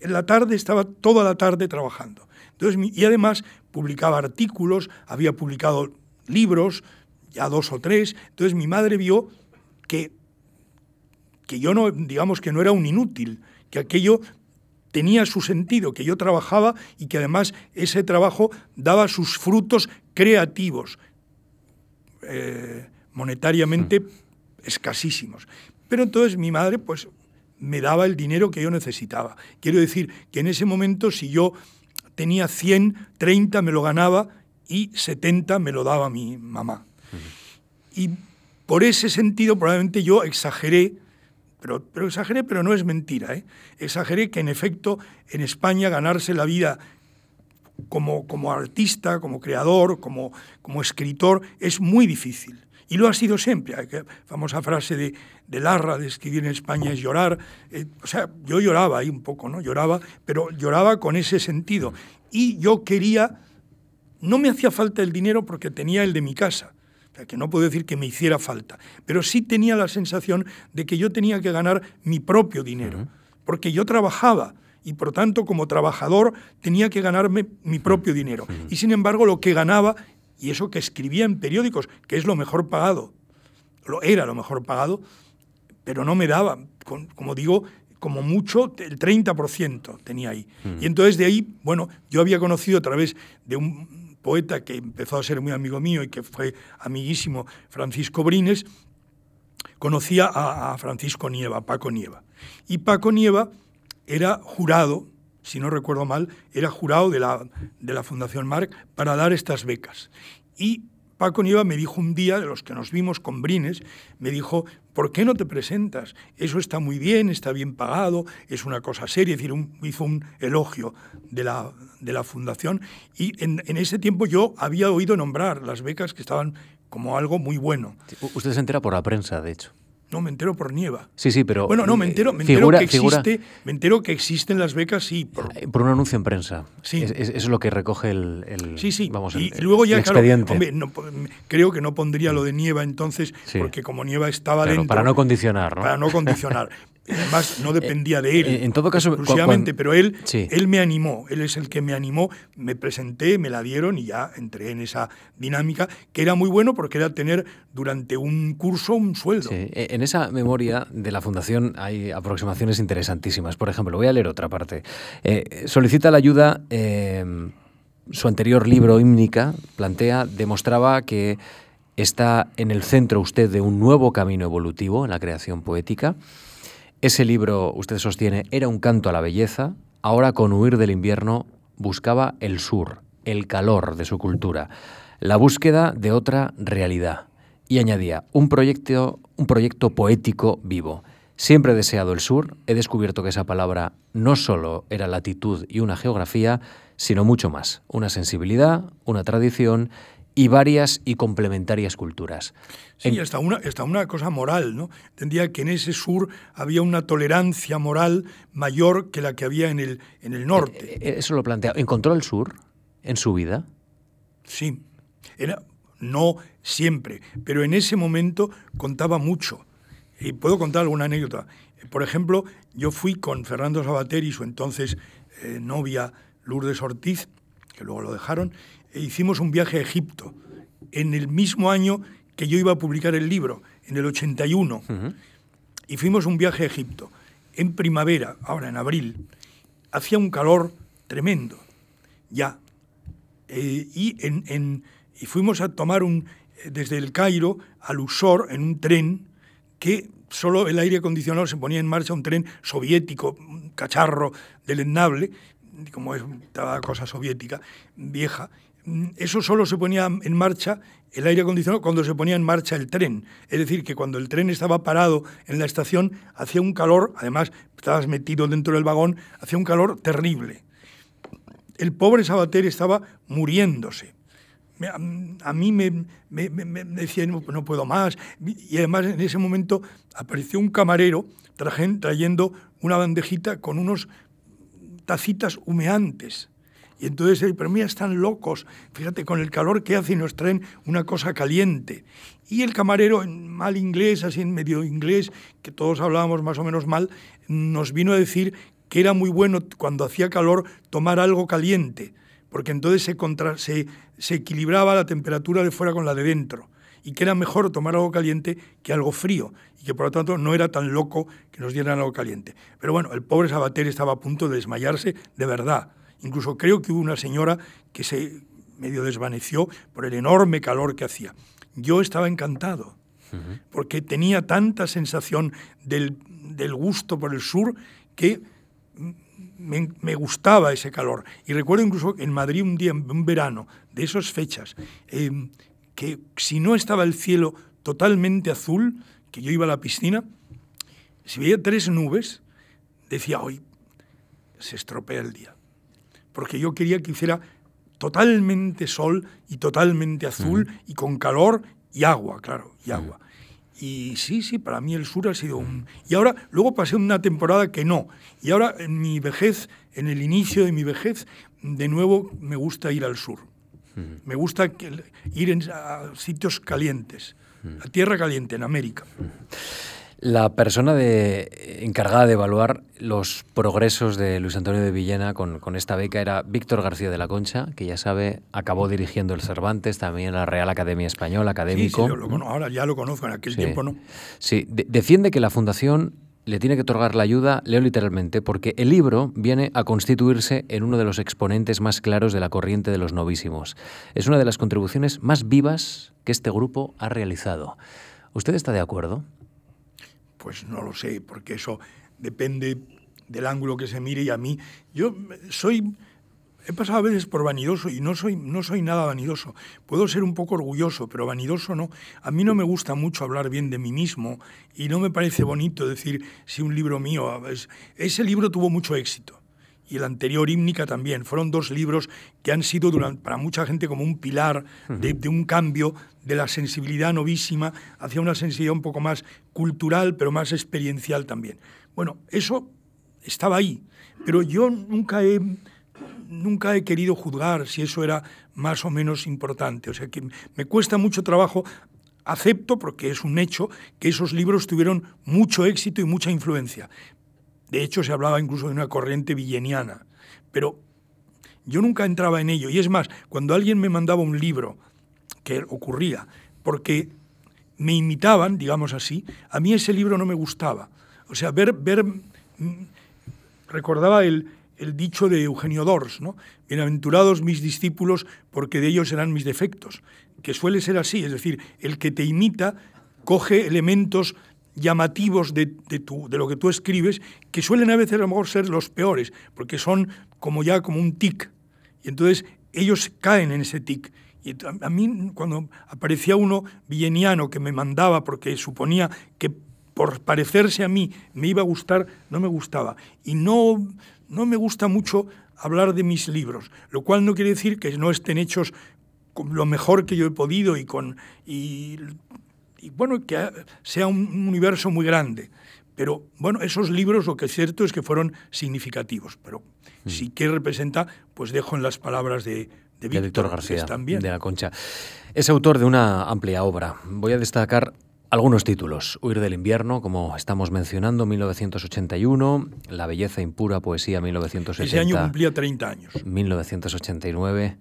B: en la tarde estaba toda la tarde trabajando. Entonces, y además publicaba artículos, había publicado libros, ya dos o tres. Entonces mi madre vio que, que yo no, digamos que no era un inútil, que aquello tenía su sentido, que yo trabajaba y que además ese trabajo daba sus frutos creativos, eh, monetariamente hmm. escasísimos. Pero entonces mi madre pues me daba el dinero que yo necesitaba. Quiero decir que en ese momento si yo tenía 100, 30 me lo ganaba y 70 me lo daba mi mamá. Y por ese sentido probablemente yo exageré, pero, exageré, pero no es mentira, ¿eh? exageré que en efecto en España ganarse la vida como, como artista, como creador, como, como escritor, es muy difícil. Y lo ha sido siempre. La famosa frase de, de Larra de escribir en España es llorar. Eh, o sea, yo lloraba ahí un poco, ¿no? Lloraba, pero lloraba con ese sentido. Y yo quería, no me hacía falta el dinero porque tenía el de mi casa que no puedo decir que me hiciera falta, pero sí tenía la sensación de que yo tenía que ganar mi propio dinero, porque yo trabajaba y por tanto como trabajador tenía que ganarme mi propio dinero. Y sin embargo lo que ganaba, y eso que escribía en periódicos, que es lo mejor pagado, lo era lo mejor pagado, pero no me daba, como digo, como mucho el 30% tenía ahí. Y entonces de ahí, bueno, yo había conocido a través de un poeta que empezó a ser muy amigo mío y que fue amiguísimo, Francisco Brines, conocía a, Francisco Nieva, a Paco Nieva. Y Paco Nieva era jurado, si no recuerdo mal, era jurado de la, de la Fundación Marc para dar estas becas. Y Paco Nieva me dijo un día, de los que nos vimos con Brines, me dijo, ¿por qué no te presentas? Eso está muy bien, está bien pagado, es una cosa seria, es decir, hizo un elogio de la, de la fundación y en, en ese tiempo yo había oído nombrar las becas que estaban como algo muy bueno.
A: Usted se entera por la prensa, de hecho.
B: No, me entero por Nieva.
A: Sí, sí, pero...
B: Bueno, no, me entero, me entero que existe, me entero que existen las becas, sí.
A: Por, eh, por un anuncio en prensa. Sí. Es, eso es lo que recoge el,
B: sí, sí.
A: Vamos,
B: y, luego ya, claro, creo que no pondría lo de Nieva entonces, porque como Nieva estaba
A: claro, Para no condicionar, ¿no?
B: Para no condicionar. Además, no dependía de él.
A: Eh, en todo caso,
B: exclusivamente, pero él, él me animó, él es el que me animó, me presenté, me la dieron y ya entré en esa dinámica, que era muy bueno porque era tener durante un curso un sueldo.
A: E, en esa memoria de la Fundación hay aproximaciones interesantísimas. Por ejemplo, voy a leer otra parte. Eh, solicita la ayuda. Eh, su anterior libro, Hímnica, plantea, demostraba que está en el centro usted de un nuevo camino evolutivo en la creación poética ese libro, usted sostiene, era un canto a la belleza, ahora con Huir del invierno buscaba el sur, el calor de su cultura, la búsqueda de otra realidad. Y añadía, un proyecto, un proyecto poético vivo. Siempre he deseado el sur, he descubierto que esa palabra no solo era latitud y una geografía, sino mucho más, una sensibilidad, una tradición y varias y complementarias culturas.
B: Sí, hasta, una, hasta una cosa moral, ¿no? Entendía que en ese sur había una tolerancia moral mayor que la que había en el, en el norte.
A: Eh, eh, eso lo plantea. ¿Encontró el sur en su vida?
B: Sí. Era, no siempre, pero en ese momento contaba mucho. Y puedo contar alguna anécdota. Por ejemplo, yo fui con Fernando Sabater y su entonces eh, novia Lourdes Ortiz, que luego lo dejaron, hicimos un viaje a Egipto en el mismo año que yo iba a publicar el libro, en el 81. Y fuimos un viaje a Egipto en primavera, ahora en abril. Hacía un calor tremendo, ya. Eh, y, en, y fuimos a tomar un, desde el Cairo al Usor en un tren que solo el aire acondicionado se ponía en marcha, un tren soviético, un cacharro deleznable, como es toda cosa soviética, vieja, eso solo se ponía en marcha el aire acondicionado cuando se ponía en marcha el tren. Es decir, que cuando el tren estaba parado en la estación, hacía un calor, además estabas metido dentro del vagón, hacía un calor terrible. El pobre Sabater estaba muriéndose. A mí me, decía, no, no, puedo más. Y además en ese momento apareció un camarero trayendo una bandejita con unos tacitas humeantes y entonces, pero mira, están locos, fíjate, con el calor que hace y nos traen una cosa caliente. Y el camarero, en mal inglés, así en medio inglés, que todos hablábamos más o menos mal, nos vino a decir que era muy bueno cuando hacía calor tomar algo caliente, porque entonces se, contra, se, se equilibraba la temperatura de fuera con la de dentro y que era mejor tomar algo caliente que algo frío, y que por lo tanto no era tan loco que nos dieran algo caliente. Pero bueno, el pobre Sabater estaba a punto de desmayarse de verdad. Incluso creo que hubo una señora que se medio desvaneció por el enorme calor que hacía. Yo estaba encantado, porque tenía tanta sensación del, gusto por el sur que me, gustaba ese calor. Y recuerdo incluso en Madrid un día, un verano, de esas fechas, em, que si no estaba el cielo totalmente azul, que yo iba a la piscina, si veía tres nubes, decía, hoy se estropea el día porque yo quería que hiciera totalmente sol y totalmente azul y con calor y agua, claro, y agua. Y sí, sí, para mí el sur ha sido un... Y ahora, luego pasé una temporada que no. Y ahora en mi vejez, en el inicio de mi vejez, de nuevo me gusta ir al sur. Me gusta ir a sitios calientes, a tierra caliente, en América.
A: La persona de, encargada de evaluar los progresos de Luis Antonio de Villena con, esta beca era Víctor García de la Concha, que ya sabe, acabó dirigiendo el Cervantes, también la Real Academia Española, académico.
B: Sí, ahora ya lo conozco, en aquel tiempo no.
A: Sí, defiende que la Fundación le tiene que otorgar la ayuda, leo literalmente, porque el libro viene a constituirse en uno de los exponentes más claros de la corriente de los novísimos. Es una de las contribuciones más vivas que este grupo ha realizado. ¿Usted está de acuerdo?
B: Pues no lo sé, porque eso depende del ángulo que se mire y a mí. Yo soy. He pasado a veces por vanidoso y no soy, no soy nada vanidoso. Puedo ser un poco orgulloso, pero vanidoso no. A mí no me gusta mucho hablar bien de mí mismo y no me parece bonito decir si un libro mío. ese libro tuvo mucho éxito y el anterior Hímnica también. Fueron dos libros que han sido para mucha gente como un pilar de, un cambio de la sensibilidad novísima hacia una sensibilidad un poco más cultural, pero más experiencial también. Bueno, eso estaba ahí, pero yo nunca he, nunca he querido juzgar si eso era más o menos importante. O sea que me cuesta mucho trabajo acepto, porque es un hecho, que esos libros tuvieron mucho éxito y mucha influencia. De hecho, se hablaba incluso de una corriente villeniana. Pero yo nunca entraba en ello. Y es más, cuando alguien me mandaba un libro, que ocurría, porque me imitaban, digamos así, a mí ese libro no me gustaba. O sea, ver, ver mm, recordaba el, el dicho de Eugenio Dors, ¿no? Bienaventurados mis discípulos porque de ellos serán mis defectos, que suele ser así, es decir, el que te imita coge elementos llamativos de, tu, de lo que tú escribes, que suelen a veces a lo mejor ser los peores, porque son como ya como un tic, y entonces ellos caen en ese tic. Y a mí cuando aparecía uno villeniano que me mandaba porque suponía que por parecerse a mí me iba a gustar, no me gustaba. Y no, no me gusta mucho hablar de mis libros, lo cual no quiere decir que no estén hechos con lo mejor que yo he podido y con y, bueno que sea un universo muy grande. Pero bueno, esos libros lo que es cierto es que fueron significativos. Pero mm. si qué representa, pues dejo en las palabras de, de Víctor,
A: García, también. de la Concha. Es autor de una amplia obra. Voy a destacar algunos títulos. Huir del invierno, como estamos mencionando, 1981. La belleza impura, poesía, 1970.
B: Ese año cumplía 30 años.
A: 1989.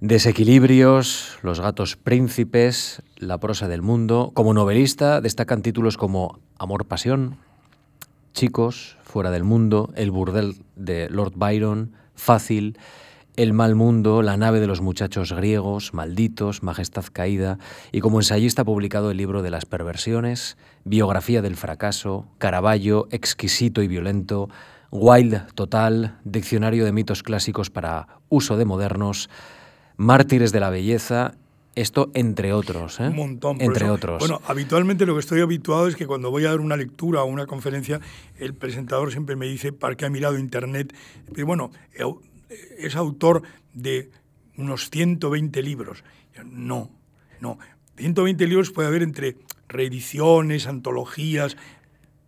A: Desequilibrios, Los gatos príncipes, La prosa del mundo. Como novelista destacan títulos como Amor, pasión, Chicos, Fuera del mundo, El burdel de Lord Byron, Fácil, el mal mundo, La nave de los muchachos griegos, Malditos, Majestad caída, y como ensayista ha publicado el libro de las perversiones, Biografía del fracaso, Caravaggio, Exquisito y violento, Wild Total, Diccionario de mitos clásicos para uso de modernos, Mártires de la belleza esto entre otros, ¿eh?
B: Un montón.
A: Entre otros.
B: Bueno, habitualmente lo que estoy habituado es que cuando voy a dar una lectura o una conferencia, el presentador siempre me dice, ¿para qué ha mirado Internet? Pero bueno, es autor de unos 120 libros. No, no. 120 libros puede haber entre reediciones, antologías,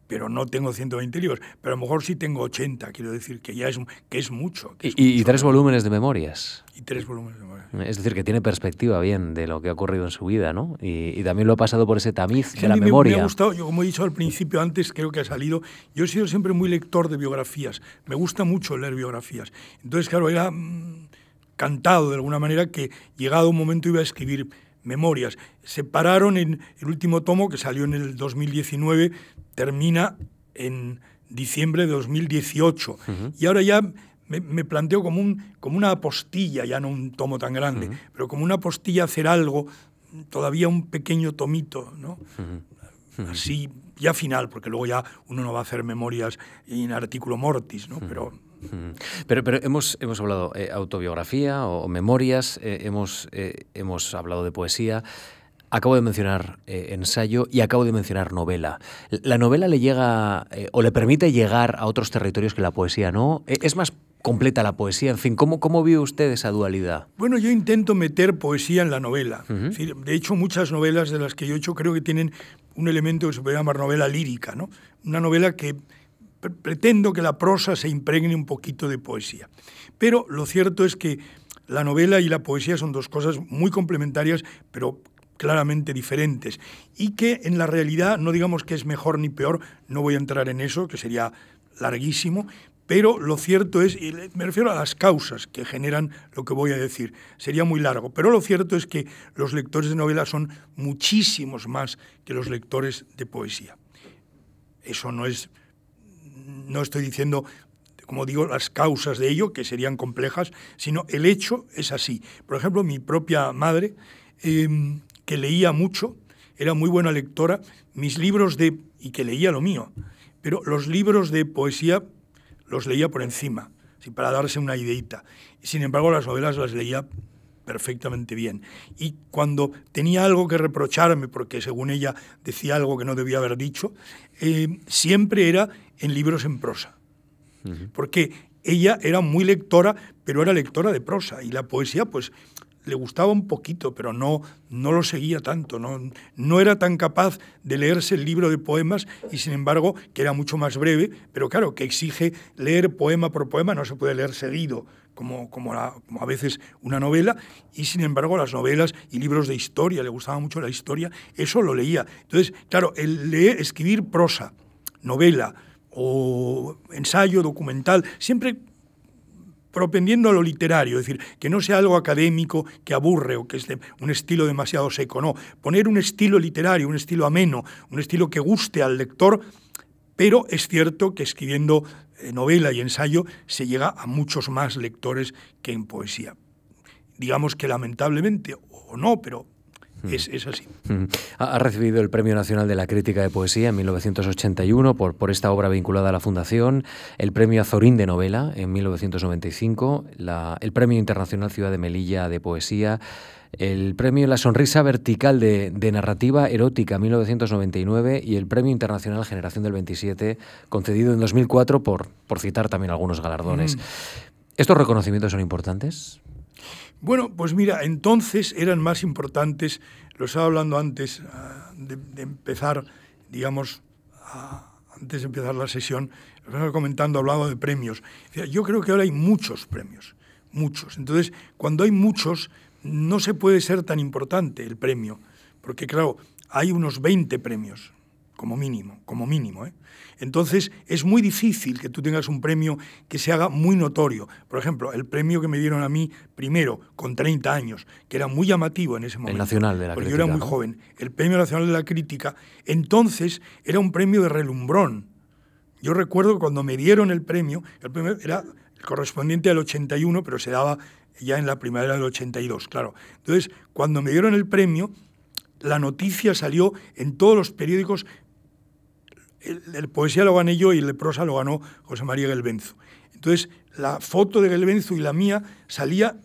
B: pero no tengo 120 libros. Pero a lo mejor sí tengo 80, quiero decir, que ya es, que es mucho.
A: y, tres volúmenes de memorias.
B: Y tres volúmenes de memorias.
A: Es decir, que tiene perspectiva bien de lo que ha ocurrido en su vida, ¿no? Y, también lo ha pasado por ese tamiz de la memoria.
B: Me ha gustado, yo como he dicho al principio, antes creo que ha salido, yo he sido siempre muy lector de biografías. Me gusta mucho leer biografías. Entonces, claro, era mm, cantado de alguna manera que llegado un momento iba a escribir memorias. Se pararon en el último tomo que salió en el 2019, termina en diciembre de 2018. Y ahora ya me, planteo como, un, como una apostilla, ya no un tomo tan grande, pero como una apostilla hacer algo, todavía un pequeño tomito, ¿no? Así, ya final, porque luego ya uno no va a hacer memorias en artículo mortis, ¿no? Pero
A: pero, pero hemos, hemos hablado eh, autobiografía o, memorias, eh, hemos, eh, hemos hablado de poesía. Acabo de mencionar ensayo y acabo de mencionar novela. ¿La novela le llega o le permite llegar a otros territorios que la poesía no? ¿Es más completa la poesía? En fin, ¿cómo, cómo vive usted esa dualidad?
B: Bueno, yo intento meter poesía en la novela. de hecho, muchas novelas de las que yo he hecho creo que tienen un elemento que se puede llamar novela lírica, ¿no? Una novela que pretendo que la prosa se impregne un poquito de poesía. Pero lo cierto es que la novela y la poesía son dos cosas muy complementarias, pero claramente diferentes. Y que en la realidad, no digamos que es mejor ni peor, no voy a entrar en eso, que sería larguísimo, pero lo cierto es, y me refiero a las causas que generan lo que voy a decir, sería muy largo, pero lo cierto es que los lectores de novela son muchísimos más que los lectores de poesía. Eso no es no estoy diciendo, como digo, las causas de ello, que serían complejas, sino el hecho es así. Por ejemplo, mi propia madre, em, que leía mucho, era muy buena lectora, mis libros de, y que leía lo mío, pero los libros de poesía los leía por encima, para darse una ideita. Sin embargo, las novelas las leía perfectamente bien. Y cuando tenía algo que reprocharme, porque según ella decía algo que no debía haber dicho, em, siempre era en libros en prosa. Porque ella era muy lectora, pero era lectora de prosa. Y la poesía, pues, le gustaba un poquito, pero no, no lo seguía tanto. No, no era tan capaz de leerse el libro de poemas y, sin embargo, que era mucho más breve, pero claro, que exige leer poema por poema, no se puede leer seguido, como, como, como, a veces una novela, y sin embargo las novelas y libros de historia, le gustaba mucho la historia, eso lo leía. Entonces, claro, el leer, escribir prosa, novela o ensayo, documental, siempre propendiendo a lo literario, es decir, que no sea algo académico que aburre o que es un estilo demasiado seco, no, poner un estilo literario, un estilo ameno, un estilo que guste al lector, pero es cierto que escribiendo eh, novela y ensayo se llega a muchos más lectores que en poesía. Digamos que lamentablemente, o no, pero Mm. Es, así. Mm.
A: Ha recibido el Premio Nacional de la Crítica de Poesía en 1981 por, por esta obra vinculada a la Fundación, el Premio Azorín de Novela en 1995, el Premio Internacional Ciudad de Melilla de Poesía, el Premio La Sonrisa Vertical de, Narrativa Erótica 1999 y el Premio Internacional Generación del 27, concedido en 2004 por, por citar también algunos galardones. Mm. ¿Estos reconocimientos son importantes?
B: Bueno, pues mira, entonces eran más importantes, lo estaba hablando antes ah, de, empezar, digamos, antes de empezar la sesión, estaba comentando, hablaba de premios. Yo creo que ahora hay muchos premios, muchos. Entonces, cuando hay muchos, no se puede ser tan importante el premio, porque claro, hay unos 20 premios, como mínimo, como mínimo. ¿eh? Entonces es muy difícil que tú tengas un premio que se haga muy notorio. Por ejemplo, el premio que me dieron a mí primero, con 30 años, que era muy llamativo en ese momento.
A: El Nacional de la
B: porque
A: Crítica.
B: yo era muy joven. El Premio Nacional de la Crítica, entonces era un premio de relumbrón. Yo recuerdo que cuando me dieron el premio, el premio era el correspondiente al 81, pero se daba ya en la primavera del 82, claro. Entonces, cuando me dieron el premio, la noticia salió en todos los periódicos el, poesía lo gané yo y el prosa lo ganó José María Gelbenzo. Entonces, la foto de Gelbenzo y la mía salía,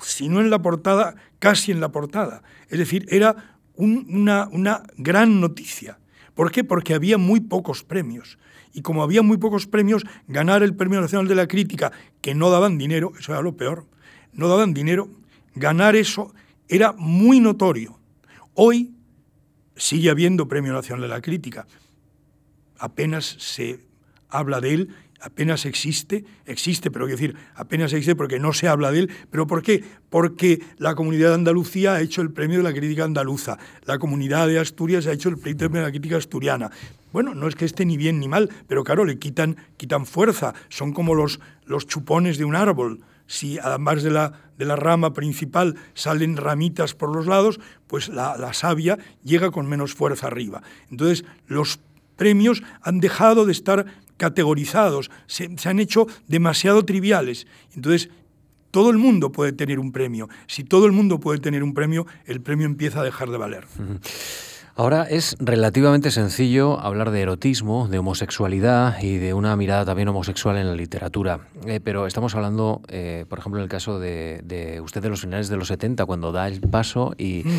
B: si no en la portada, casi en la portada. Es decir, era una, una gran noticia. ¿Por qué? Porque había muy pocos premios. Y como había muy pocos premios, ganar el Premio Nacional de la Crítica, que no daban dinero, eso era lo peor, no daban dinero, ganar eso era muy notorio. Hoy sigue habiendo Premio Nacional de la Crítica, apenas se habla de él, apenas existe, existe, pero quiero decir, apenas existe porque no se habla de él. ¿Pero por qué? Porque la comunidad de Andalucía ha hecho el premio de la crítica andaluza, la comunidad de Asturias ha hecho el premio de la crítica asturiana. Bueno, no es que esté ni bien ni mal, pero claro, le quitan, quitan fuerza, son como los, los chupones de un árbol. Si además de la, de la rama principal salen ramitas por los lados, pues la, la savia llega con menos fuerza arriba. Entonces, los premios han dejado de estar categorizados, se, han hecho demasiado triviales. Entonces, todo el mundo puede tener un premio. Si todo el mundo puede tener un premio, el premio empieza a dejar de valer.
A: Ahora es relativamente sencillo hablar de erotismo, de homosexualidad y de una mirada también homosexual en la literatura. Eh, pero estamos hablando, eh, por ejemplo, en el caso de, usted de los finales de los 70, cuando da el paso y, mm.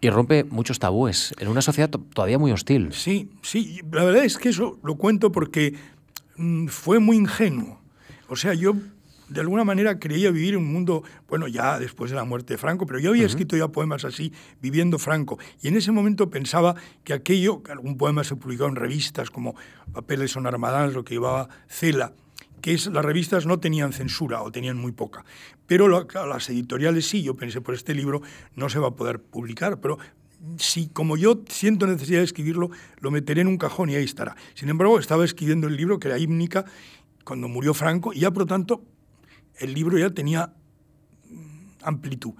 A: Y rompe muchos tabúes en una sociedad todavía muy hostil.
B: Sí, sí, la verdad es que eso lo cuento porque mm, fue muy ingenuo. O sea, yo de alguna manera creía vivir un mundo, bueno, ya después de la muerte de Franco, pero yo había escrito ya poemas así, viviendo Franco. Y en ese momento pensaba que aquello, que algún poema se publicó en revistas como Papeles son Armadán, lo que llevaba Cela, que es, las revistas no tenían censura o tenían muy poca. Pero las editoriales sí, yo pensé, por este libro no se va a poder publicar, pero si como yo siento necesidad de escribirlo, lo meteré en un cajón y ahí estará. Sin embargo, estaba escribiendo el libro que era hímnica cuando murió Franco y ya por lo tanto el libro ya tenía mm, amplitud.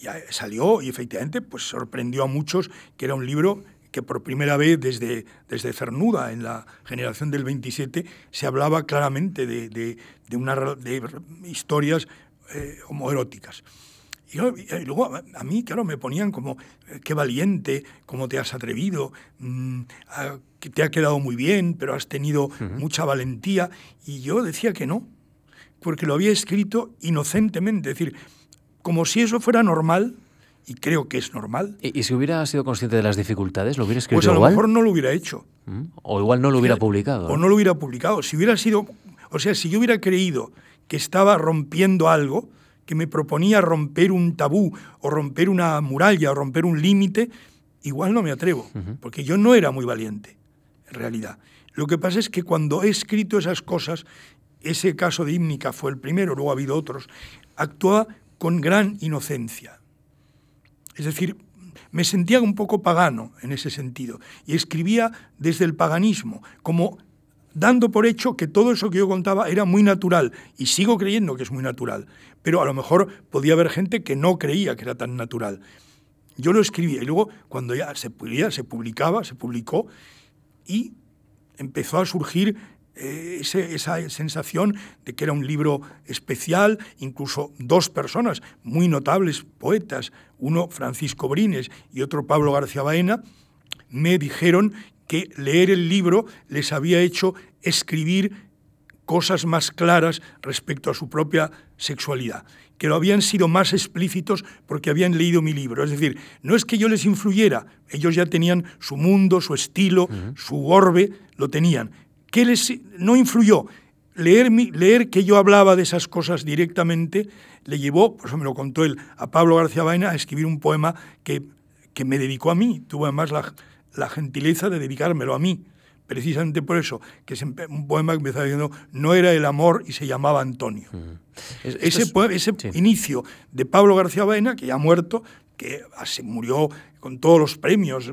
B: Ya salió y efectivamente pues sorprendió a muchos que era un libro que por primera vez desde, desde Cernuda, en la generación del 27, se hablaba claramente de, de, una, de historias eh, homoeróticas. Y, luego a, mí, claro, me ponían como, eh, qué valiente, cómo te has atrevido, mm, que te ha quedado muy bien, pero has tenido mucha valentía. Y yo decía que no, porque lo había escrito inocentemente, es decir, como si eso fuera normal, y creo que es normal.
A: ¿Y, si hubiera sido consciente de las dificultades, lo hubiera escrito
B: Pues a lo mejor no lo hubiera hecho.
A: ¿Mm? O igual no lo hubiera publicado.
B: O no lo hubiera publicado. Si hubiera sido, o sea, si yo hubiera creído que estaba rompiendo algo, que me proponía romper un tabú o romper una muralla o romper un límite, igual no me atrevo, porque yo no era muy valiente, en realidad. Lo que pasa es que cuando he escrito esas cosas, ese caso de Ímnica fue el primero, luego ha habido otros, actuaba con gran inocencia. Es decir, me sentía un poco pagano en ese sentido y escribía desde el paganismo, como dando por hecho que todo eso que yo contaba era muy natural y sigo creyendo que es muy natural, pero a lo mejor podía haber gente que no creía que era tan natural. Yo lo escribía y luego cuando ya se, se publicaba, se publicó y empezó a surgir eh, esa sensación de que era un libro especial, incluso dos personas muy notables poetas, uno Francisco Brines y otro Pablo García Baena, me dijeron que leer el libro les había hecho escribir cosas más claras respecto a su propia sexualidad, que lo habían sido más explícitos porque habían leído mi libro. Es decir, no es que yo les influyera, ellos ya tenían su mundo, su estilo, su orbe, lo tenían, ¿Qué les no influyó? Leer, leer que yo hablaba de esas cosas directamente le llevó, por eso me lo contó él, a Pablo García Baena a escribir un poema que, que me dedicó a mí. Tuvo además la, la gentileza de dedicármelo a mí precisamente por eso, que es un poema que me estaba diciendo, no era el amor y se llamaba Antonio. ese, ese inicio de Pablo García Baena, que ya ha muerto, que se murió con todos los premios,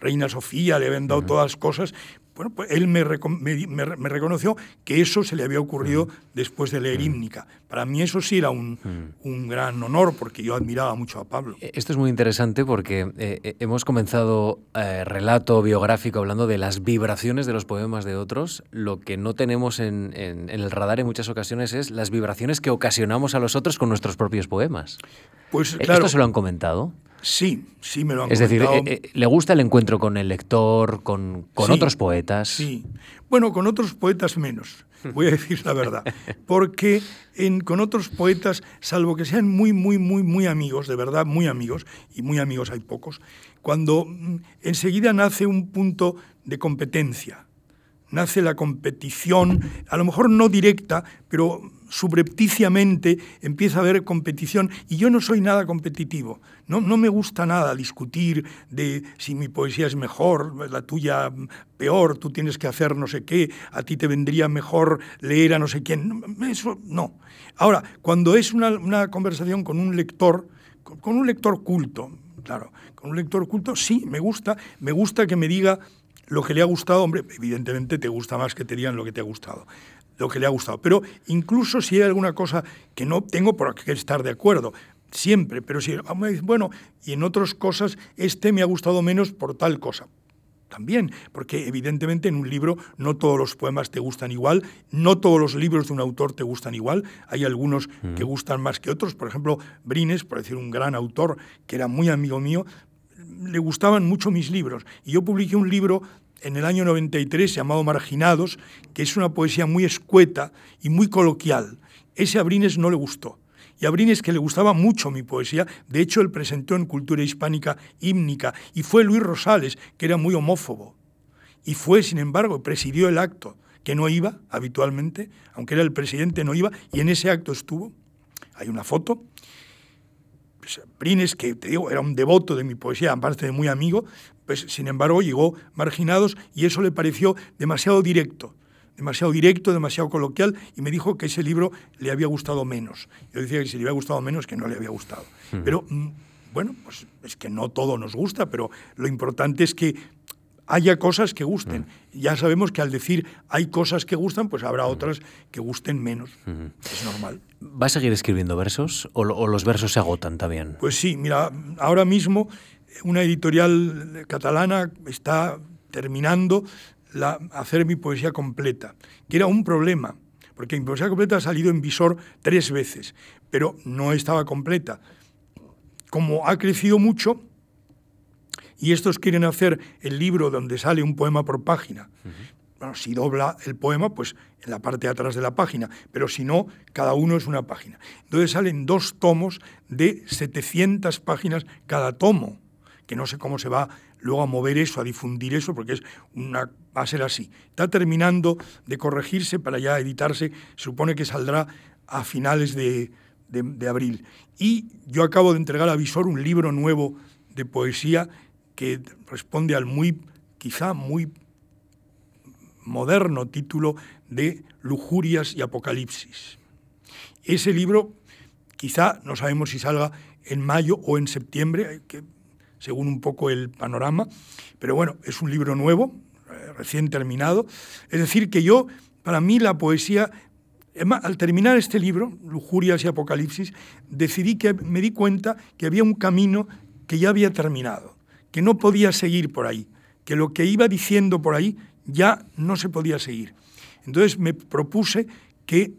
B: Reina Sofía, le habían dado todas las cosas, bueno, pues él me, reconoció que eso se le había ocurrido después de leer Hímnica. Para mí eso sí era un, gran honor porque yo admiraba mucho a Pablo.
A: E, esto es muy interesante porque eh, eh, hemos comenzado eh, relato biográfico hablando de las vibraciones de los poemas de otros. Lo que no tenemos en, el radar en muchas ocasiones es las vibraciones que ocasionamos a los otros con nuestros propios poemas. Pues claro. ¿Esto se lo han comentado?
B: Sí, sí me lo han
A: Es decir, eh, eh, ¿le gusta el encuentro con el lector, con, otros poetas?
B: Sí. Bueno, con otros poetas menos, voy a decir la verdad. Porque en, con otros poetas, salvo que sean muy, muy, muy, muy amigos, de verdad, muy amigos, y muy amigos hay pocos, cuando mm, enseguida nace un punto de competencia, nace la competición, a lo mejor no directa, pero subrepticiamente empieza a haber competición y yo no soy nada competitivo. No, no me gusta nada discutir de si mi poesía es mejor, la tuya peor, tú tienes que hacer no sé qué, a ti te vendría mejor leer a no sé quién. Eso no. Ahora, cuando es una, conversación con un lector, con un lector culto, claro, con un lector culto, sí, me gusta, me gusta que me diga lo que le ha gustado, hombre, evidentemente te gusta más que te digan lo que te ha gustado lo que le ha gustado. Pero incluso si hay alguna cosa que no tengo por qué estar de acuerdo, siempre, pero si, bueno, y en otras cosas este me ha gustado menos por tal cosa. También, porque evidentemente en un libro no todos los poemas te gustan igual, no todos los libros de un autor te gustan igual, hay algunos que gustan más que otros, por ejemplo, Brines, por decir un gran autor que era muy amigo mío, le gustaban mucho mis libros y yo publiqué un libro en el año 93 llamado Marginados, que es una poesía muy escueta y muy coloquial. Ese a Brines no le gustó. Y a Brines que le gustaba mucho mi poesía, de hecho él presentó en Cultura Hispánica Hímnica, y fue Luis Rosales, que era muy homófobo. Y fue, sin embargo, presidió el acto, que no iba habitualmente, aunque era el presidente, no iba, y en ese acto estuvo. Hay una foto. Pues, Brines, que te digo, era un devoto de mi poesía, aparte de muy amigo, pues sin embargo llegó marginados y eso le pareció demasiado directo, demasiado directo, demasiado coloquial y me dijo que ese libro le había gustado menos. Yo decía que si le había gustado menos, que no le había gustado. Pero mm, bueno, pues es que no todo nos gusta, pero lo importante es que haya cosas que gusten. Ya sabemos que al decir hay cosas que gustan, pues habrá otras que gusten menos. Es normal.
A: ¿Va a seguir escribiendo versos o, o, los versos se agotan también?
B: Pues sí, mira, ahora mismo una editorial catalana está terminando la, hacer mi poesía completa, que era un problema, porque mi poesía completa ha salido en visor tres veces, pero no estaba completa. Como ha crecido mucho, y estos quieren hacer el libro donde sale un poema por página. Bueno, si dobla el poema, pues en la parte de atrás de la página, pero si no, cada uno es una página. Entonces salen dos tomos de 700 páginas cada tomo que no sé cómo se va luego a mover eso, a difundir eso, porque es una, va a ser así. Está terminando de corregirse para ya editarse, se supone que saldrá a finales de, abril. Y yo acabo de entregar a Visor un libro nuevo de poesía que responde al muy, quizá muy moderno título de Lujurias y Apocalipsis. Ese libro quizá no sabemos si salga en mayo o en septiembre, que, según un poco el panorama, pero bueno, es un libro nuevo, eh, recién terminado. Es decir, que yo, para mí la poesía, al terminar este libro, Lujurias y Apocalipsis, decidí que me di cuenta que había un camino que ya había terminado, que no podía seguir por ahí, que lo que iba diciendo por ahí ya no se podía seguir. Entonces me propuse que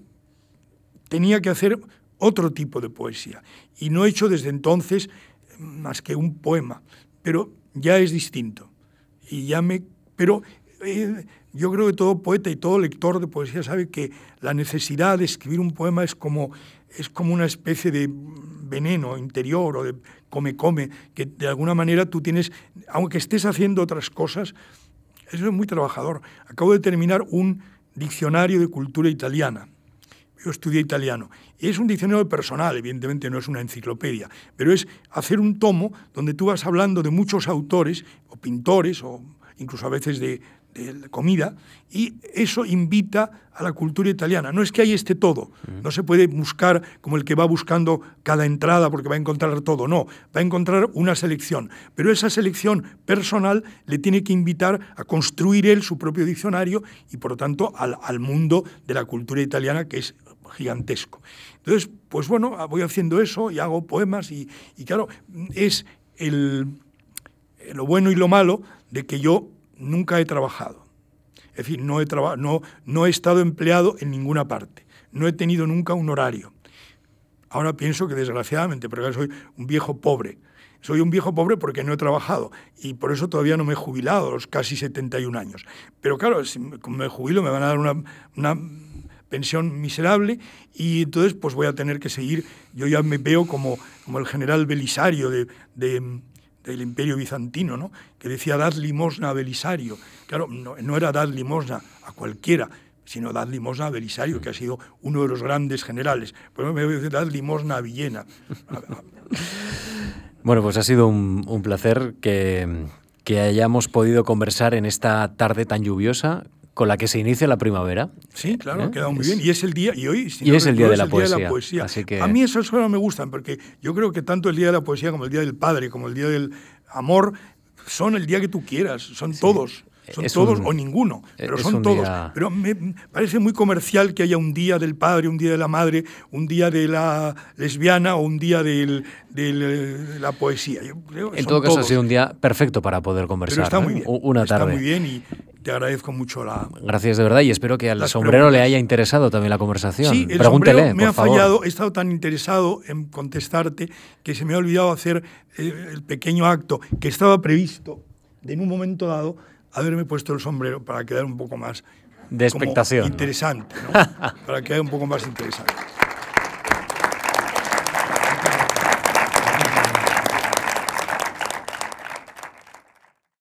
B: tenía que hacer otro tipo de poesía y no he hecho desde entonces más que un poema, pero ya es distinto. Y ya me, pero eh, yo creo que todo poeta y todo lector de poesía sabe que la necesidad de escribir un poema es como, es como una especie de veneno interior o de come-come, que de alguna manera tú tienes, aunque estés haciendo otras cosas, eso es muy trabajador. Acabo de terminar un diccionario de cultura italiana. Yo estudié italiano. Es un diccionario personal, evidentemente no es una enciclopedia, pero es hacer un tomo donde tú vas hablando de muchos autores, o pintores, o incluso a veces de, de comida, y eso invita a la cultura italiana. No es que hay este todo, no se puede buscar como el que va buscando cada entrada porque va a encontrar todo, no, va a encontrar una selección, pero esa selección personal le tiene que invitar a construir él su propio diccionario y por lo tanto al, al mundo de la cultura italiana que es gigantesco. Entonces, pues bueno, voy haciendo eso y hago poemas y, claro, es el, lo bueno y lo malo de que yo nunca he trabajado. Es decir, no he, no, no he estado empleado en ninguna parte. No he tenido nunca un horario. Ahora pienso que desgraciadamente, porque soy un viejo pobre. Soy un viejo pobre porque no he trabajado y por eso todavía no me he jubilado los casi 71 años. Pero claro, si me jubilo me van a dar una pensión miserable y entonces pues voy a tener que seguir. Yo ya me veo como, como el general Belisario de, de del imperio bizantino, ¿no? que decía dad limosna a Belisario. Claro, no, era dad limosna a cualquiera, sino dad limosna a Belisario, que ha sido uno de los grandes generales. Pero me voy a dad limosna a Villena.
A: bueno, pues ha sido un, placer que, que hayamos podido conversar en esta tarde tan lluviosa con la que se inicia la primavera.
B: Sí, claro, ha ¿Eh? quedado muy bien. Y es el día, y hoy
A: y es el día, de, la poesía,
B: A mí esas cosas me gustan, porque yo creo que tanto el día de la poesía como el día del padre, como el día del amor, son el día que tú quieras, son todos. Son todos o ninguno, pero son todos. Pero me parece muy comercial que haya un día del padre, un día de la madre, un día de la lesbiana o un día de la poesía.
A: en todo caso ha sido un día perfecto para poder conversar.
B: está muy bien.
A: Una tarde.
B: Está muy bien y te agradezco mucho la.
A: Gracias de verdad y espero que al sombrero le haya interesado también la conversación.
B: Sí, el Pregúntele, me ha fallado. He estado tan interesado en contestarte que se me ha olvidado hacer eh, el pequeño acto que estaba previsto de en un momento dado haberme puesto el sombrero para quedar un poco más
A: de expectación.
B: Interesante, ¿no? para quedar un poco más interesante.